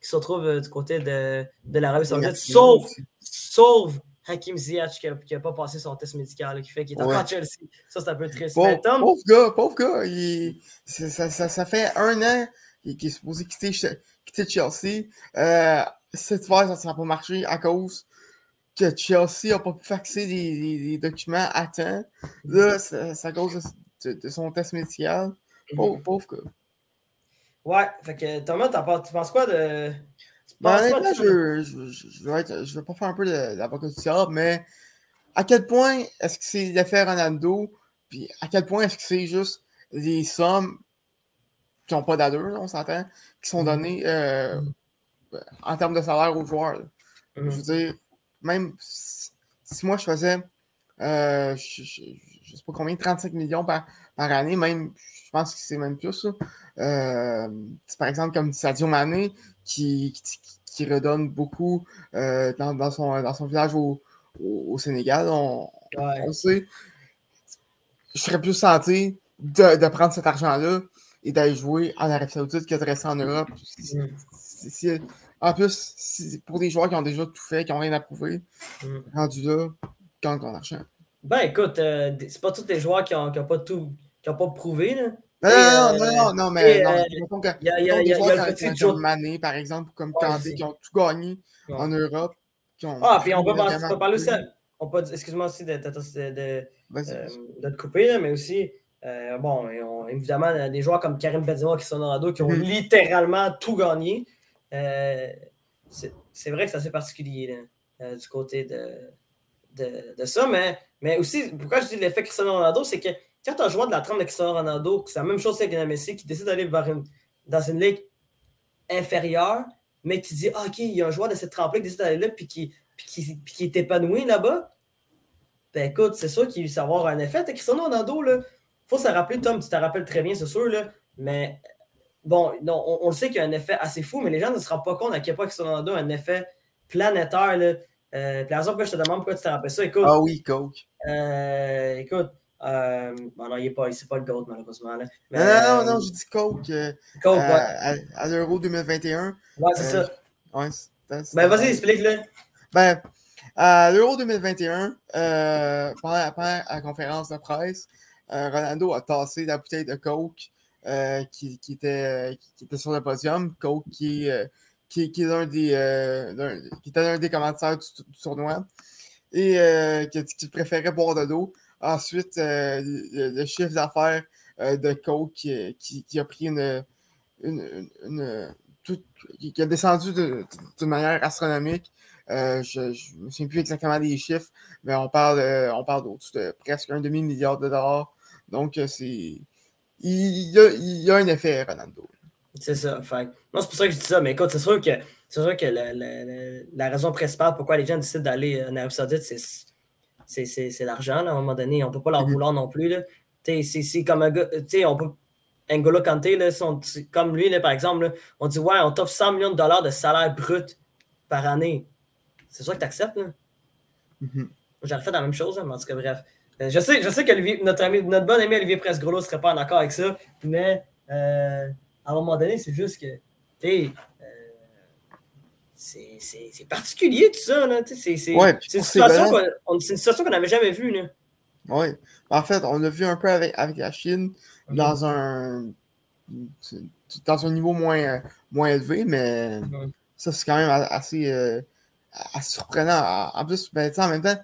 qui se retrouvent du côté de, de l'Arabie Saoudite, sauf, sauf Hakim Ziyech qui n'a pas passé son test médical, qui fait qu'il est encore à Chelsea. Ça, c'est un peu triste. Pauvre, pauvre gars, pauvre gars. Il, ça, ça, ça, fait un an qu'il est supposé quitter, quitter Chelsea. cette fois, ça n'a pas marché à cause que Chelsea n'a pas pu faxer des, documents à temps. Là, c'est à cause de, son test médical. Pauvre, mhm. pauvre gars. Ouais, fait que Thomas, tu penses quoi de. Ben, honnêtement, je, je, je, vais je vais pas faire un peu d'avocat du diable, mais à quel point est-ce que c'est l'effet Ronaldo, puis à quel point est-ce que c'est juste des sommes qui n'ont pas d'allure, on s'entend, qui sont mhm. données euh, en termes de salaire aux joueurs. Je veux mhm. dire, même si moi je faisais, euh, je, je, sais pas combien, 35 millions par, par année, même, je pense que c'est même plus. Euh, par exemple comme Sadio Mané qui, qui, redonne beaucoup euh, dans, dans, son, dans son village au, au, Sénégal, on, sait. Je serais plus tenté de, de prendre cet argent-là et d'aller jouer en Arabie Saoudite que de rester en Europe. Mm. En plus, pour des joueurs qui ont déjà tout fait, qui n'ont rien à prouver, mm. rendu là, quand on argent. Ben écoute, euh, c'est pas tous les joueurs qui n'ont pas tout, qui ont pas prouvé. Là. Non, non, non, non, non, mais non, il y a, y a, y a, Mané, par exemple, comme Kandé, qui ont tout gagné en Europe. ah, puis on peut, parler, aussi, on peut, excuse-moi aussi de, de, de, euh, de, te couper, là, mais aussi, euh, bon, on, évidemment, des joueurs comme Karim Benzema, qui sont dans qui ont mm-hmm. littéralement tout gagné. Euh, c'est vrai que c'est assez particulier euh, du côté de, de, ça, mais, mais aussi, pourquoi je dis l'effet Cristiano Ronaldo, c'est que quand tu as un joueur de la trempe de Cristiano Ronaldo, c'est la même chose avec Messi qui décide d'aller dans une ligue inférieure, mais tu dis, ah, OK, il y a un joueur de cette trempe-là qui décide d'aller là, puis qui, qui, qui, est épanoui là-bas. Ben écoute, c'est sûr qu'il va avoir un effet. Cristiano Ronaldo, il faut se rappeler, Tom, tu te rappelles très bien, c'est sûr, là, mais bon, non, on, le sait qu'il y a un effet assez fou, mais les gens ne se rendent pas compte à quel point Cristiano Ronaldo a un effet planétaire. Là. Euh, puis la raison pour je te demande pourquoi tu te rappelles ça, écoute. Ah oui, Coke. Euh, écoute, euh, bon, non, il n'est pas, pas le GOAT, malheureusement. Là. Mais, non, non, non, je dis Coke. Euh, Coke, ouais. À, à l'Euro 2021. Ouais, c'est ça. Ouais, ben, vas-y, explique-le. Ben, à l'Euro 2021, pendant, pendant, la conférence de presse, Ronaldo a tassé la bouteille de Coke euh, qui, qui, était, qui, était, sur le podium. Coke, qui, euh, qui, qui est l'un des, euh, qui était l'un des commentateurs du, tournoi et qui a dit qu'il préférait boire de l'eau. Ensuite, le, chiffre d'affaires de Coke qui, qui, a pris une. qui a descendu d'une manière astronomique. je ne me souviens plus exactement des chiffres, mais on parle, on parle de presque un demi-milliard de dollars. Donc, c'est il y, a, un effet, Ronaldo. C'est ça. Fait. Non, c'est pour ça que je dis ça. Mais écoute, c'est sûr que, c'est sûr que la, la, la, raison principale pourquoi les gens décident d'aller en Arabie Saoudite, c'est, l'argent. À un moment donné, on ne peut pas leur mm-hmm. vouloir non plus. C'est, comme un gars. On peut, N'Golo Kanté, là, comme lui, là, par exemple, on dit Ouais, on t'offre 100 millions de dollars de salaire brut par année. C'est sûr que tu acceptes. Mm-hmm. j'aurais fait la même chose, hein, mais en tout cas, bref. je sais, je sais que notre, ami, notre bon ami Olivier Presgrolo ne serait pas en accord avec ça, mais à un moment donné, c'est juste que, c'est particulier tout ça. C'est une, situation qu'on n'avait jamais vue. Oui. En fait, on l'a vu un peu avec, avec la Chine dans un dans un niveau moins, moins élevé, mais ça, c'est quand même assez, euh, surprenant. En plus, ben, en même temps,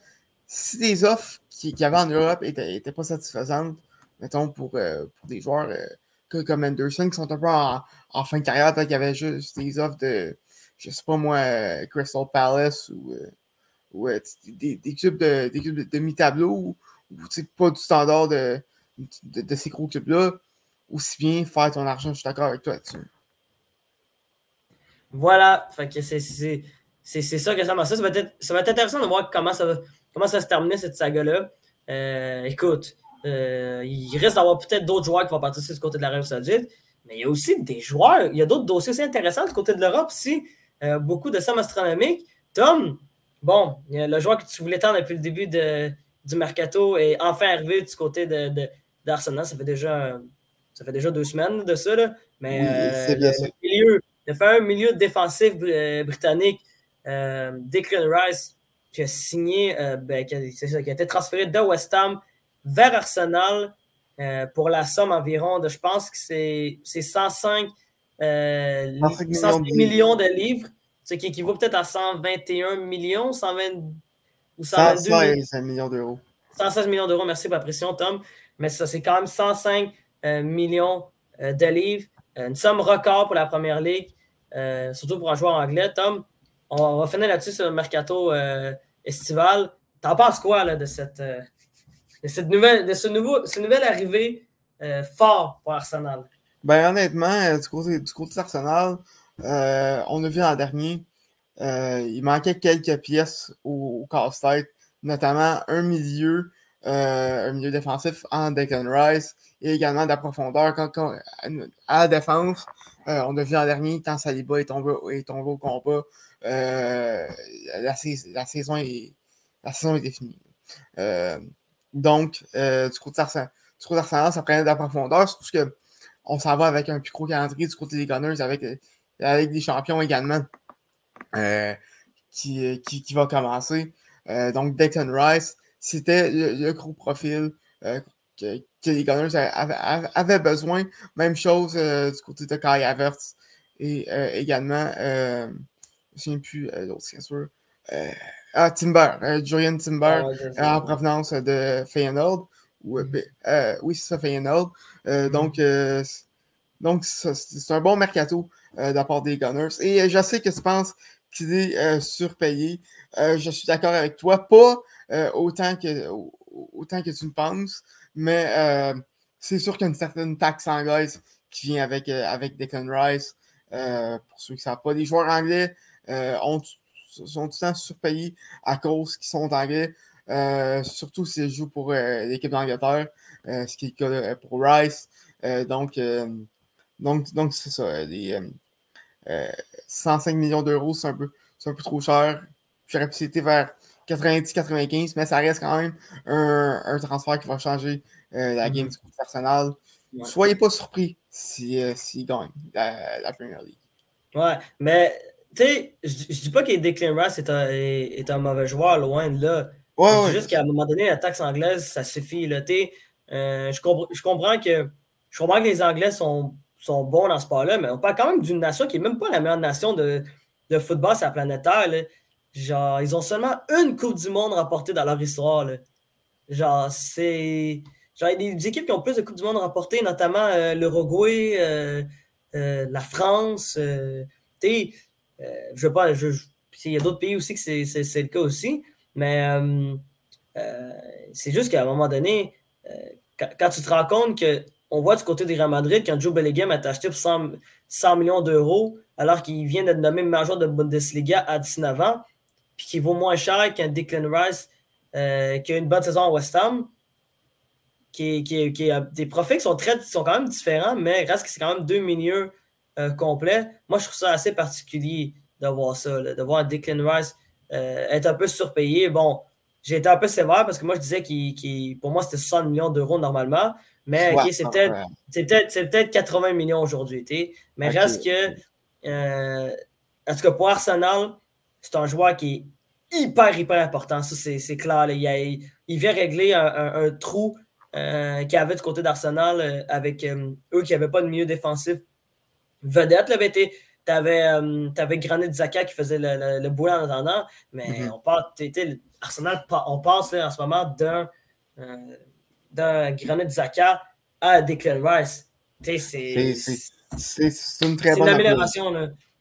si les offres qu'il y avait en Europe n'étaient pas satisfaisantes, mettons, pour, euh, pour des joueurs euh, comme Anderson qui sont un peu en, en fin de carrière, qu'il y avait juste des offres de je sais pas moi, euh, Crystal Palace ou, euh, des, des, clubs de, des clubs de demi-tableau ou, pas du standard de, de, ces gros clubs-là, aussi bien faire ton argent, je suis d'accord avec toi là-dessus. Voilà, que c'est ça que ça m'a ça. Ça va, être, ça va être intéressant de voir comment ça va, comment ça se terminer cette saga-là. Euh, écoute, il reste d'avoir peut-être d'autres joueurs qui vont partir du côté de l'Arabie Saoudite, mais il y a aussi des joueurs, il y a d'autres dossiers aussi intéressants du côté de l'Europe aussi. Euh, beaucoup de sommes astronomiques. Tom, bon, le joueur que tu voulais tendre depuis le début de, du mercato est enfin arrivé du côté d'Arsenal. De, ça, fait déjà, ça fait déjà deux semaines de ça. Là. Mais euh, le, milieu, le fameux milieu défensif euh, britannique, Declan Rice, qui a signé, ben, qui, a, qui, a, été transféré de West Ham vers Arsenal pour la somme environ de, je pense que c'est 105 euh, 105 millions de livres, ce qui équivaut peut-être à 121 millions, 120 ou 122 116 millions d'euros. 116 millions d'euros, merci pour la pression, Tom. Mais ça, c'est quand même 105 euh, millions euh, de livres. Euh, une somme record pour la première ligue, surtout pour un joueur anglais. Tom, on, va finir là-dessus sur le mercato estival. T'en penses quoi là, de, cette, de cette nouvelle, de ce nouveau, ce nouvelle arrivée fort pour Arsenal? Ben, honnêtement, euh, du côté, du côté euh, on a vu l'an dernier, euh, il manquait quelques pièces au, casse-tête, notamment un milieu, un milieu défensif en Declan Rice et également de la profondeur quand, à la défense. on a vu l'an dernier, quand Saliba est tombé, est tombé au combat, la, la, saison est, la est définie. donc, du côté d'Arsenal, ça prenait de la profondeur, surtout que on s'en va avec un plus gros calendrier du côté des Gunners avec, avec des champions également euh, qui, qui, va commencer. Euh, donc, Declan Rice, c'était le, gros profil euh, que, les Gunners avaient, besoin. Même chose du côté de Kai Havertz et également, je ne souviens plus l'autre, c'est sûr. ah, Timber, Julian Timber ah, en provenance de Feyenoord. Mm. Euh, oui, c'est ça, Feyenoord. Euh, mm. Donc, euh, donc c'est un bon mercato de la part des Gunners. Et je sais que tu penses qu'il est surpayé. je suis d'accord avec toi. Pas autant, que, autant que tu ne penses, mais c'est sûr qu'il y a une certaine taxe anglaise qui vient avec, avec Declan Rice. pour ceux qui ne savent pas, les joueurs anglais ont, sont tout le temps surpayés à cause qu'ils sont anglais. Euh, surtout s'il joue pour euh, l'équipe d'Angleterre, euh, ce qui est le cas pour Rice. donc, donc, donc c'est ça. Les, 105 millions d'euros, c'est un, peu, un peu trop cher. J'aurais pu citer vers 90-95, mais ça reste quand même un, un, transfert qui va changer la game mm-hmm. du Arsenal. Soyez pas surpris s'il si, gagne la, la, Premier League. Ouais, mais tu sais, je dis pas que Declan Rice est un, est un mauvais joueur, loin de là. Ouais, juste qu'à un moment donné, la taxe anglaise, ça suffit. Là. Euh, je, je, comprends que, je comprends que les Anglais sont, sont bons dans ce sport-là, mais on parle quand même d'une nation qui n'est même pas la meilleure nation de, de football sur la planète Terre. Genre, ils ont seulement une Coupe du Monde remportée dans leur histoire. Là. Genre, c'est. Genre, il y a des équipes qui ont plus de Coupe du Monde remportées, notamment euh, l'Uruguay, euh, la France. tu je veux pas. Je, il y a d'autres pays aussi que c'est le cas aussi. Mais euh, euh, c'est juste qu'à un moment donné, euh, quand, tu te rends compte qu'on voit du côté des Real Madrid, quand Joe Bellingham a acheté pour 100, millions d'euros, alors qu'il vient d'être nommé major de Bundesliga à 19 ans, puis qu'il vaut moins cher qu'un Declan Rice qui a une bonne saison à West Ham, qui, qui, a des profils qui sont, très, sont quand même différents, mais reste que c'est quand même deux milieux complets. Moi, je trouve ça assez particulier de voir ça, de voir un Declan Rice être un peu surpayé. Bon, j'ai été un peu sévère parce que moi, je disais qu'il, pour moi, c'était 60 millions d'euros normalement. Mais c'est peut-être peut 80 millions aujourd'hui. Mais reste que, euh, en tout cas, pour Arsenal, c'est un joueur qui est hyper, hyper important. Ça, c'est clair. Il, il, vient régler un, trou euh, qu'il y avait du côté d'Arsenal euh, avec euh, eux qui n'avaient pas de milieu défensif vedette. Tu avais, Granit Zaka qui faisait le, le, boulot en attendant, mais mm-hmm. on parle, Arsenal, on passe en ce moment d'un d'un Granit Zaka à Declan Rice. C'est une très bonne amélioration.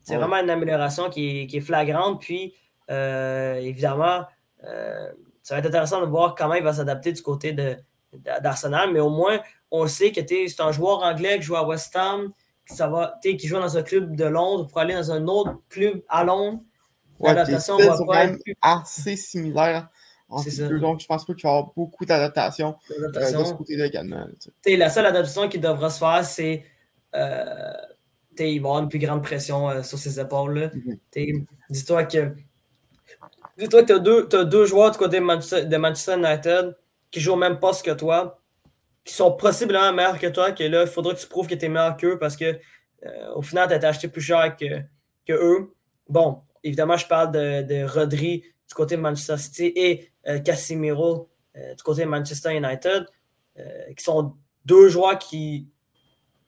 C'est vraiment une amélioration qui est, qui est flagrante. Puis, euh, évidemment, euh, ça va être intéressant de voir comment il va s'adapter du côté d'Arsenal. Mais au moins, on sait que c'est un joueur anglais qui joue à West Ham, ça va, qui joue dans un club de Londres pour aller dans un autre club à Londres. L'adaptation va pas être assez similaire donc, je pense pas qu'il va y avoir beaucoup d'adaptation euh, de ce côté-là également. La seule adaptation qui devra se faire, c'est euh, il va avoir une plus grande pression euh, sur ses épaules. Mhm. Dis-toi que dis-toi que tu as, deux joueurs du côté de Manchester, United qui jouent au même poste que toi, qui sont possiblement meilleurs que toi, que là, il faudrait que tu prouves que tu es meilleur qu'eux parce que au final, tu as acheté plus cher que, eux. Bon, évidemment, je parle de, Rodri du côté de Manchester City et euh, Casimiro euh, du côté de Manchester United, euh, qui sont deux joueurs qui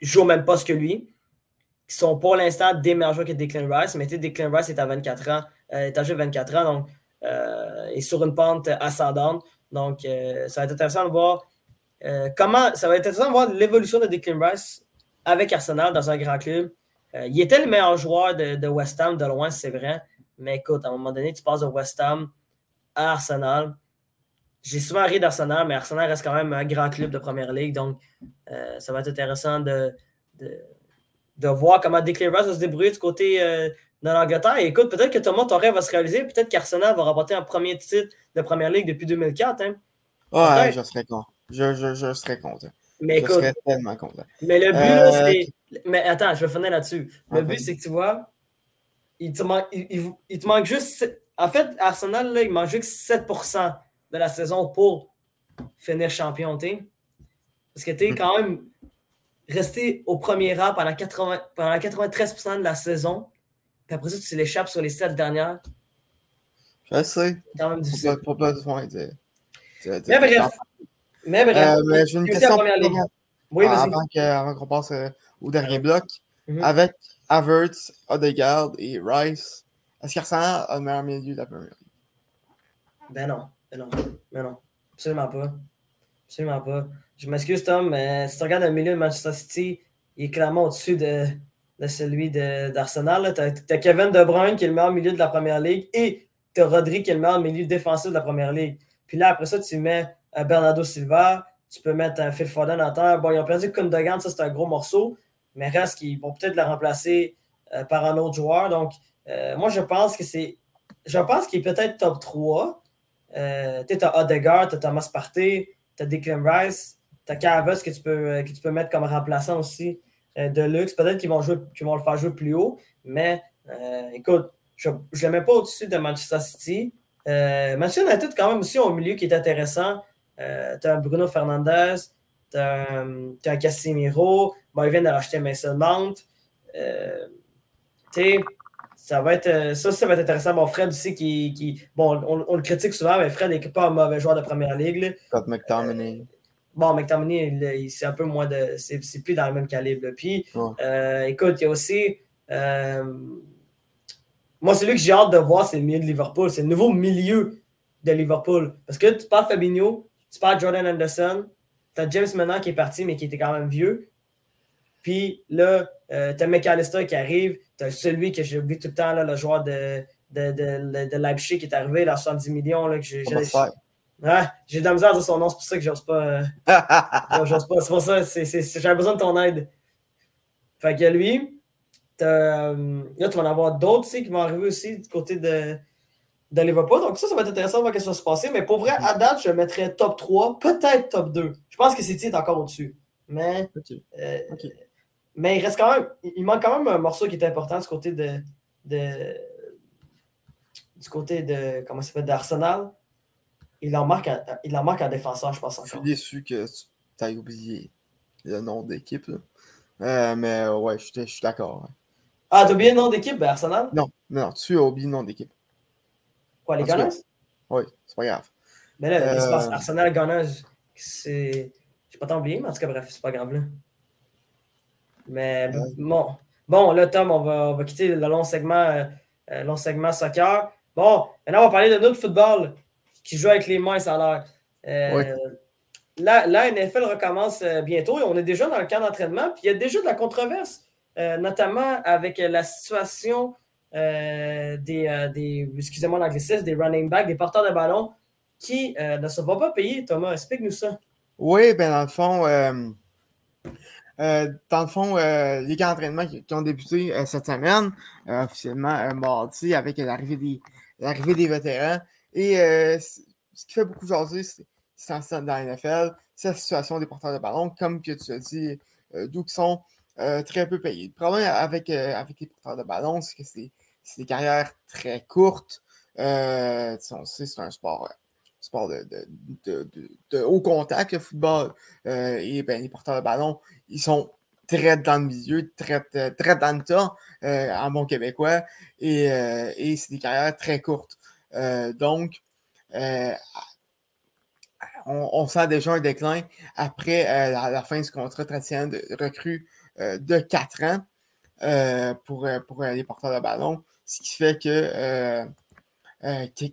jouent même poste que lui, qui sont pour l'instant des meilleurs joueurs que Declan Rice, mais Declan Rice est à 24 ans, est âgé de 24 ans, donc est sur une pente ascendante. Donc, ça va être intéressant de voir comment. Ça va être intéressant de voir l'évolution de Declan Rice avec Arsenal dans un grand club. il était le meilleur joueur de, de West Ham de loin, c'est vrai. Mais écoute, à un moment donné, tu passes de West Ham à Arsenal. J'ai souvent ri d'Arsenal, mais Arsenal reste quand même un grand club de première ligue. Donc, euh, ça va être intéressant de, de, voir comment Declan Rice va se débrouiller du côté euh, de l'Angleterre. Et écoute, peut-être que Thomas, ton rêve va se réaliser. Peut-être qu'Arsenal va remporter un premier titre de première ligue depuis 2004. Hein? Ouais, je serais content. Je, je, je, serais content. Mais je serais tellement content. Mais le but, là, euh, c'est. Mais attends, je vais finir là-dessus. Le but, c'est que tu vois, il te, manque, il, te manque juste. En fait, Arsenal, là, il manque juste 7% de la saison pour finir champion. Parce que tu es quand même resté au premier rang pendant, 80, pendant 93% de la saison. Puis après ça, tu l'échappes sur les 7 dernières. Je sais. C'est quand même difficile. Pas, besoin de, mais bref. Mais bref. Euh, mais j'ai une question. Oui, avant qu'on passe euh, au dernier bloc. Mm-hmm. Avec Havertz, Odegaard et Rice, est-ce qu'Arsenal a le meilleur milieu de la première ligue? Ben non, ben non, ben non. Absolument pas. Absolument pas. Je m'excuse, Tom, mais si tu regardes le milieu de Manchester City, il est clairement au-dessus de, de, celui d'Arsenal. Tu as, Kevin De Bruyne qui est le meilleur milieu de la première ligue et tu as Rodri qui est le meilleur milieu défensif de la première ligue. Puis là, après ça, tu mets Bernardo Silva, tu peux mettre un Phil Foden en terre. Bon, ils ont perdu Kundogan, ça c'est un gros morceau mais reste qu'ils vont peut-être le remplacer euh, par un autre joueur. Donc, euh, moi, je pense que c'est. Je pense qu'il est peut-être top 3. Euh, tu as Odegaard, tu as Thomas Partey, tu as Declan Rice, tu as Cavus que tu peux, que tu peux mettre comme remplaçant aussi de luxe. Peut-être qu'ils vont, vont le faire jouer plus haut, mais écoute, je ne le mets pas au-dessus de Manchester City. Manchester United, quand même, aussi, au milieu qui est intéressant. Tu as Bruno Fernandez, tu as, un Casimiro, bon, ils viennent de racheter Mason Mount. Euh, ça va être ça, ça va être intéressant. Bon, Fred aussi qui. qui bon, on, le critique souvent, mais Fred n'est pas un mauvais joueur de première ligue. Scott McTominay. Euh, bon, McTominay, c'est un peu moins de. C'est plus dans le même calibre. Puis, euh, écoute, il y a aussi. moi, celui que j'ai hâte de voir, c'est le milieu de Liverpool. C'est le nouveau milieu de Liverpool. Parce que tu parles Fabinho, tu parles Jordan Anderson, tu as James maintenant qui est parti, mais qui était quand même vieux. Puis là, euh, tu as McAllister qui arrive, tu as celui que j'ai oublié tout le temps, là, le joueur de, de, de, de, Leipzig qui est arrivé, là, 70 millions. Là, que j'ai, j'ai, j'ai de la misère de son nom, c'est pour ça que j'ose pas. Euh, j'ose pas. C'est pour ça, c'est, c'est, j'avais besoin de ton aide. Fait que lui, euh, là, tu vas en avoir d'autres aussi qui vont arriver aussi du côté de, de Liverpool. Donc ça, ça va être intéressant de voir ce qui va se passer. Mais pour vrai, à date, je mettrais top 3, peut-être top 2. Je pense que City est encore au-dessus. Mais, euh, mais il reste quand même. Il manque quand même un morceau qui est important du côté de. de du côté de. Comment ça s'appelle D'Arsenal. il en marque un, il en marque un défenseur, je pense encore. Je suis déçu que tu aies oublié le nom d'équipe. Euh, mais ouais, je, suis d'accord. Ah, t'as oublié le nom d'équipe, ben Arsenal? Non, non, tu as oublié le nom d'équipe. Quoi, les Gunners? Oui, c'est pas grave. Mais là, euh... Arsenal Gunners, c'est. J'ai pas tant oublié, mais en tout cas, bref, c'est pas grave là. Mais bon. Bon, là, Tom, on va, on va quitter le long segment, euh, long segment soccer. Bon, maintenant, on va parler de notre football qui joue avec les mains, ça a l'air. Euh, la, NFL recommence euh, bientôt et on est déjà dans le camp d'entraînement. Puis il y a déjà de la controverse, euh, notamment avec la situation des, des excusez-moi l'anglicisme, des running backs, des porteurs de ballon qui ne se vont pas payer. Thomas, explique-nous ça. Oui, bien dans le fond, dans le fond, les camps d'entraînement qui, ont débuté cette semaine, officiellement mardi, avec l'arrivée des, l'arrivée des vétérans. Et euh, ce qui fait beaucoup jaser, c'est dans la NFL, c'est la situation des porteurs de ballon, comme tu as dit, euh, d'où sont euh, très peu payés. Le problème avec, avec les porteurs de ballon, c'est que c'est des carrières très courtes. on sait c'est un sport, sport de, de, de, haut contact, le football. et ben, les porteurs de ballon, ils sont très dans le milieu, très, très dans le temps, en bon québécois. Et, et c'est des carrières très courtes. Euh, donc, euh, on, sent déjà un déclin après euh, la, fin du contrat traditionnel de recrue de 4 ans pour, pour les porteurs de ballon, ce qui fait que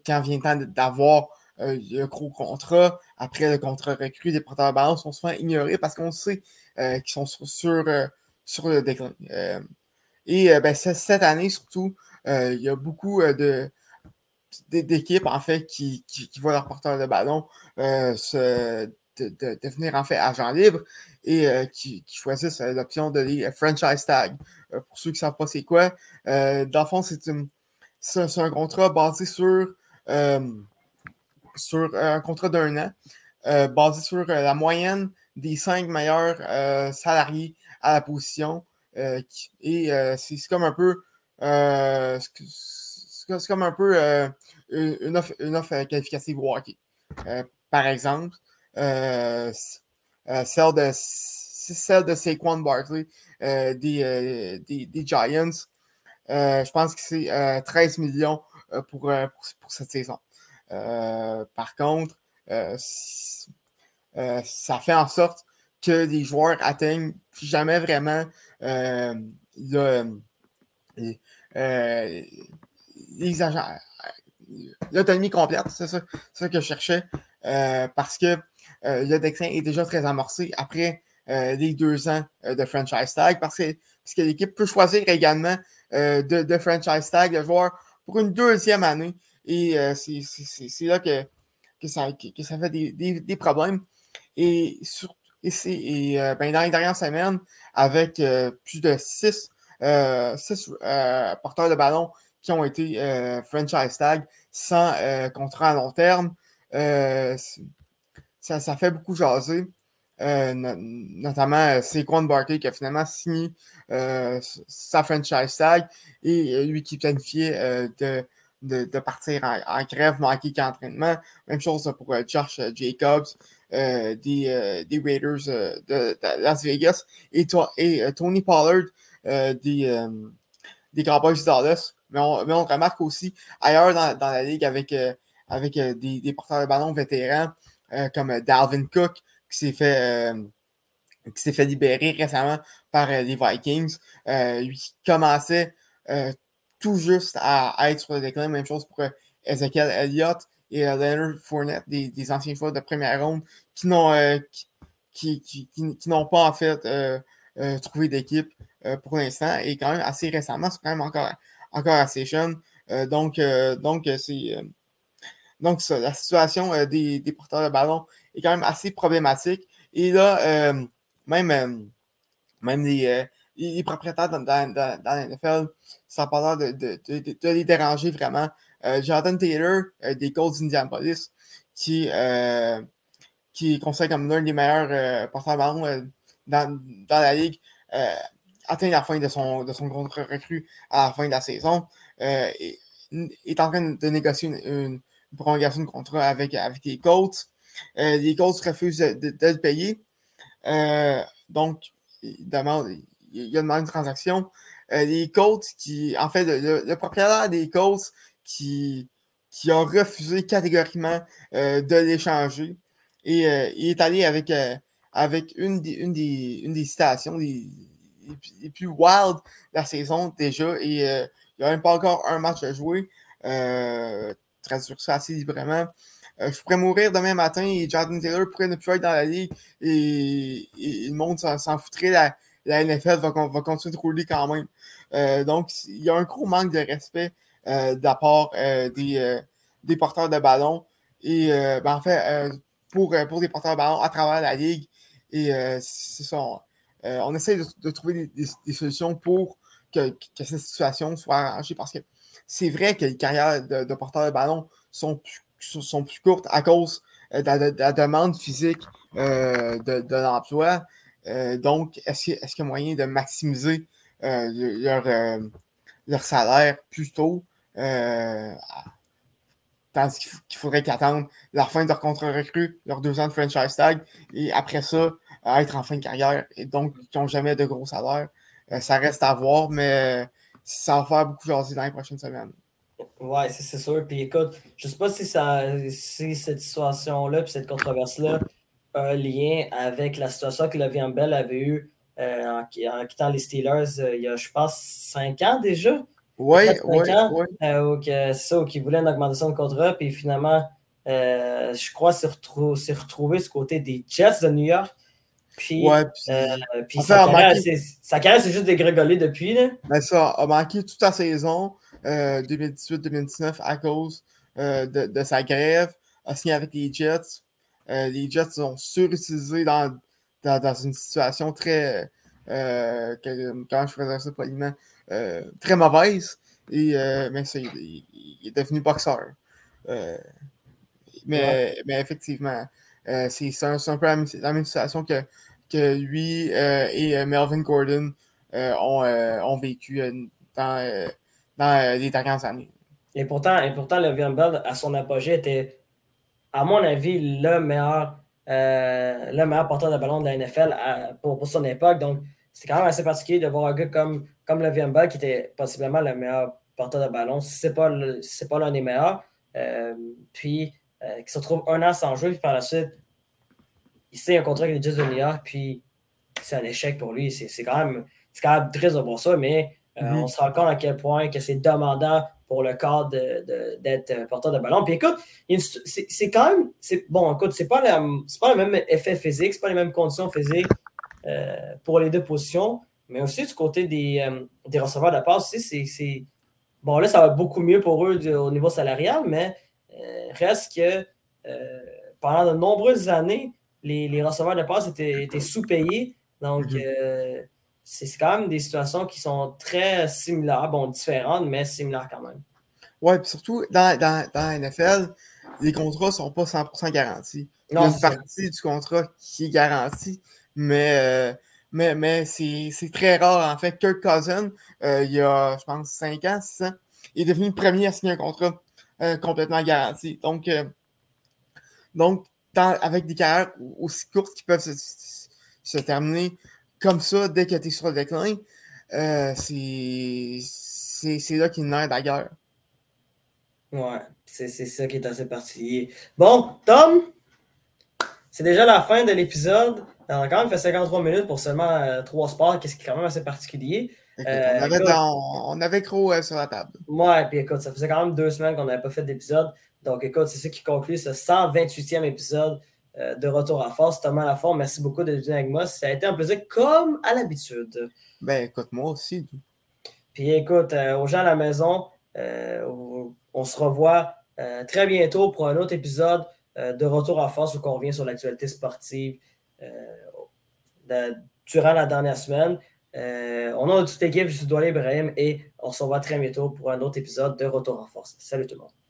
quand vient le temps d'avoir le gros contrat, après le contrat recrue, les porteurs de ballon sont souvent ignorés parce qu'on sait qu'ils sont sur, sur, le déclin. et ben, cette année, surtout, il y a beaucoup d'équipes, en fait, qui, qui, voient leur porteur de ballon euh, se, de, devenir, en fait, libre et euh, qui, choisissent euh, l'option de les franchise tag. Pour ceux qui ne savent pas c'est quoi, dans le fond, c'est un contrat basé sur, sur un contrat d'un an, basé sur la moyenne des cinq meilleurs salariés à la position. et c'est comme un peu c'est comme un peu euh, une, offre, qualificative hockey. Euh, par exemple, euh, celle, de, celle de Saquon Barkley des, des, Giants. je pense que c'est 13 millions pour, pour, cette saison. par contre, ça fait en sorte que les joueurs atteignent jamais vraiment. L'autonomie complète, c'est ça, que je cherchais. Euh, parce que euh, le Dexin est déjà très amorcé après euh, les deux ans de franchise tag. Parce que, parce que l'équipe peut choisir également de, franchise tag le joueur pour une deuxième année. Et c'est là que, que, ça, que, ça fait des, des, problèmes. Et, sur, et, ben, dans les dernières semaines, avec plus de six, six porteurs de ballon qui ont été euh, franchise tag sans euh, contrat à long terme. Euh, ça, ça, fait beaucoup jaser. Notamment Saquon Barkley qui a finalement signé sa franchise tag et lui qui planifiait de, de, de, partir en, grève manquée qu'entraînement. Même chose pour Josh Jacobs des, des, Raiders de, Las Vegas et, et Tony Pollard des, des Cowboys Dallas. Mais on, remarque aussi ailleurs dans, la ligue avec, euh, avec euh, des, porteurs de ballon vétérans euh, comme Dalvin Cook qui s'est fait, qui s'est fait libérer récemment par les Vikings. lui qui commençait tout juste à, être sur le déclin. Même chose pour Ezekiel Elliott et Leonard Fournette, des, anciens joueurs de première ronde qui n'ont qui, n'ont pas en fait trouvé d'équipe pour l'instant et quand même assez récemment, c'est quand même encore encore assez jeune. Euh, donc, euh, donc euh, c'est. donc, la situation des, porteurs de ballon est quand même assez problématique. Et là, même, même les, les, propriétaires dans, dans, dans, la NFL, ça pas l'air de, de, de, les déranger vraiment. Jonathan Taylor des Colts d'Indianapolis, qui, qui est considéré comme l'un des meilleurs porteurs de dans, dans la ligue, atteint la fin de son, de son contrat recru à la fin de la saison, euh, est, en train de négocier une, prolongation de contrat avec, avec les Colts. Les Colts refusent de, le payer. donc, il demande, il demande une transaction. les Colts qui, en fait, le, propriétaire des Colts qui, qui a refusé catégoriquement de l'échanger et il est allé avec, avec une, des, une, des, une des citations les, plus wild de la saison déjà et il n'y a même pas encore un match à jouer. Euh, traduire ça assez librement. Euh, je pourrais mourir demain matin et Jordan Taylor pourrait ne plus être dans la ligue et, le monde s'en foutrait. La, NFL va, continuer de rouler quand même. Euh, donc, il y a un gros manque de respect euh, de la part euh, des, des, porteurs de ballon. Et ben, en fait, pour, pour des porteurs de ballon à travers la ligue. Et c'est ça. On, essaie de, de trouver des, des, solutions pour que, cette situation soit arrangée parce que c'est vrai que les carrières de, porteurs de ballon sont plus, sont plus courtes à cause euh, de la, demande physique euh, de, l'emploi. Euh, donc, est-ce qu'il y a moyen de maximiser leur, salaire plus tôt? tandis qu'il faudrait qu'attendre la fin de leur contrat recrue, leurs deux ans de franchise tag, et après ça, être en fin de carrière, et donc qui n'ont jamais de gros salaires? Euh, ça reste à voir, mais ça va faire beaucoup jaser dans les prochaines semaines. Ouais, c'est sûr. Puis écoute, je sais pas si, ça, si cette situation-là, puis cette controverse-là, a un lien avec la situation que Le'Veon Bell avait eue euh, en, quittant les Steelers euh, il y a, je pense, cinq ans déjà? Oui, oui. c'est ça, qui voulait une augmentation de contrat, puis finalement, je crois, s'est retrouvé, retrouvé ce côté des Jets de New York. Puis, ouais, puis, euh, puis sa, carrière, c'est juste dégrégolé depuis. Là. Ben ça a manqué toute la saison 2018-2019 euh, à cause euh, de, de, sa grève. A signé avec les Jets. les Jets sont surutilisés dans, dans, dans une situation très. Que, comment je ça poliment? très mauvaise. Et, mais ça, il, il, est devenu boxeur. mais, mais effectivement, c'est un, un, peu la même situation que que lui euh, et euh, Melvin Gordon euh, ont, ont, vécu dans, dans les dernières années. Et pourtant, et pourtant, Le'Veon Bell, à son apogée, était, à mon avis, le meilleur, le meilleur porteur de ballon de la NFL pour, pour, son époque. Donc, c'est quand même assez particulier de voir un gars comme, comme Le'Veon Bell, qui était possiblement le meilleur porteur de ballon, si ce n'est pas, l'un des meilleurs. puis, qui se retrouve un an sans jouer, puis par la suite, il signe un contrat avec les Jets de New York, puis c'est un échec pour lui. C'est quand, même, quand même triste de voir ça, mais euh, mm-hmm. on se rend compte à quel point que c'est demandant pour le corps d'être porteur de ballon. Puis écoute, c'est quand même. Bon, écoute, c'est pas, pas le même effet physique, c'est pas les mêmes conditions physiques euh, pour les deux positions, mais aussi du côté des, euh, des receveurs de passe, c'est. Bon, là, ça va beaucoup mieux pour eux au niveau salarial, mais reste que pendant de nombreuses années, les, receveurs de passe étaient, sous-payés. Donc, mhm. euh, c'est quand même des situations qui sont très similaires, bon, différentes, mais similaires quand même. Oui, puis surtout, dans, dans, dans, la NFL, les contrats ne sont pas 100% garantis. Il y a une partie du contrat qui est garantie, mais, euh, mais, mais c'est très rare. En fait, Kirk Cousin, euh, il y a, je pense, 5 ans, 6 ans, il est devenu le premier à signer un contrat complètement garanti. Donc, donc avec des carrières aussi courtes qui peuvent se, terminer comme ça dès que tu es sur le déclin, euh, c'est là qu'il naît d'ailleurs. Ouais, c'est ça qui est assez particulier. Bon, Tom, c'est déjà la fin de l'épisode. On a quand même fait 53 minutes pour seulement 3 euh, sports, qu'est-ce qui est quand même assez particulier. Euh, on, avait on, avait sur la table. Ouais, puis écoute, ça faisait quand même deux semaines qu'on n'avait pas fait d'épisode. Donc, écoute, c'est ça qui conclut ce 128e épisode euh, de Retour à Force. Thomas Lafont, merci beaucoup d'être venu avec moi. Ça a été un plaisir comme à l'habitude. Ben, écoute, moi aussi. Puis, écoute, euh, aux gens à la maison, euh, on se revoit très bientôt pour un autre épisode de Retour à Force où on revient sur l'actualité sportive durant la dernière semaine. on a toute l'équipe, je suis Douala Ibrahim et on se revoit très bientôt pour un autre épisode de Retour en Force. Salut tout le monde.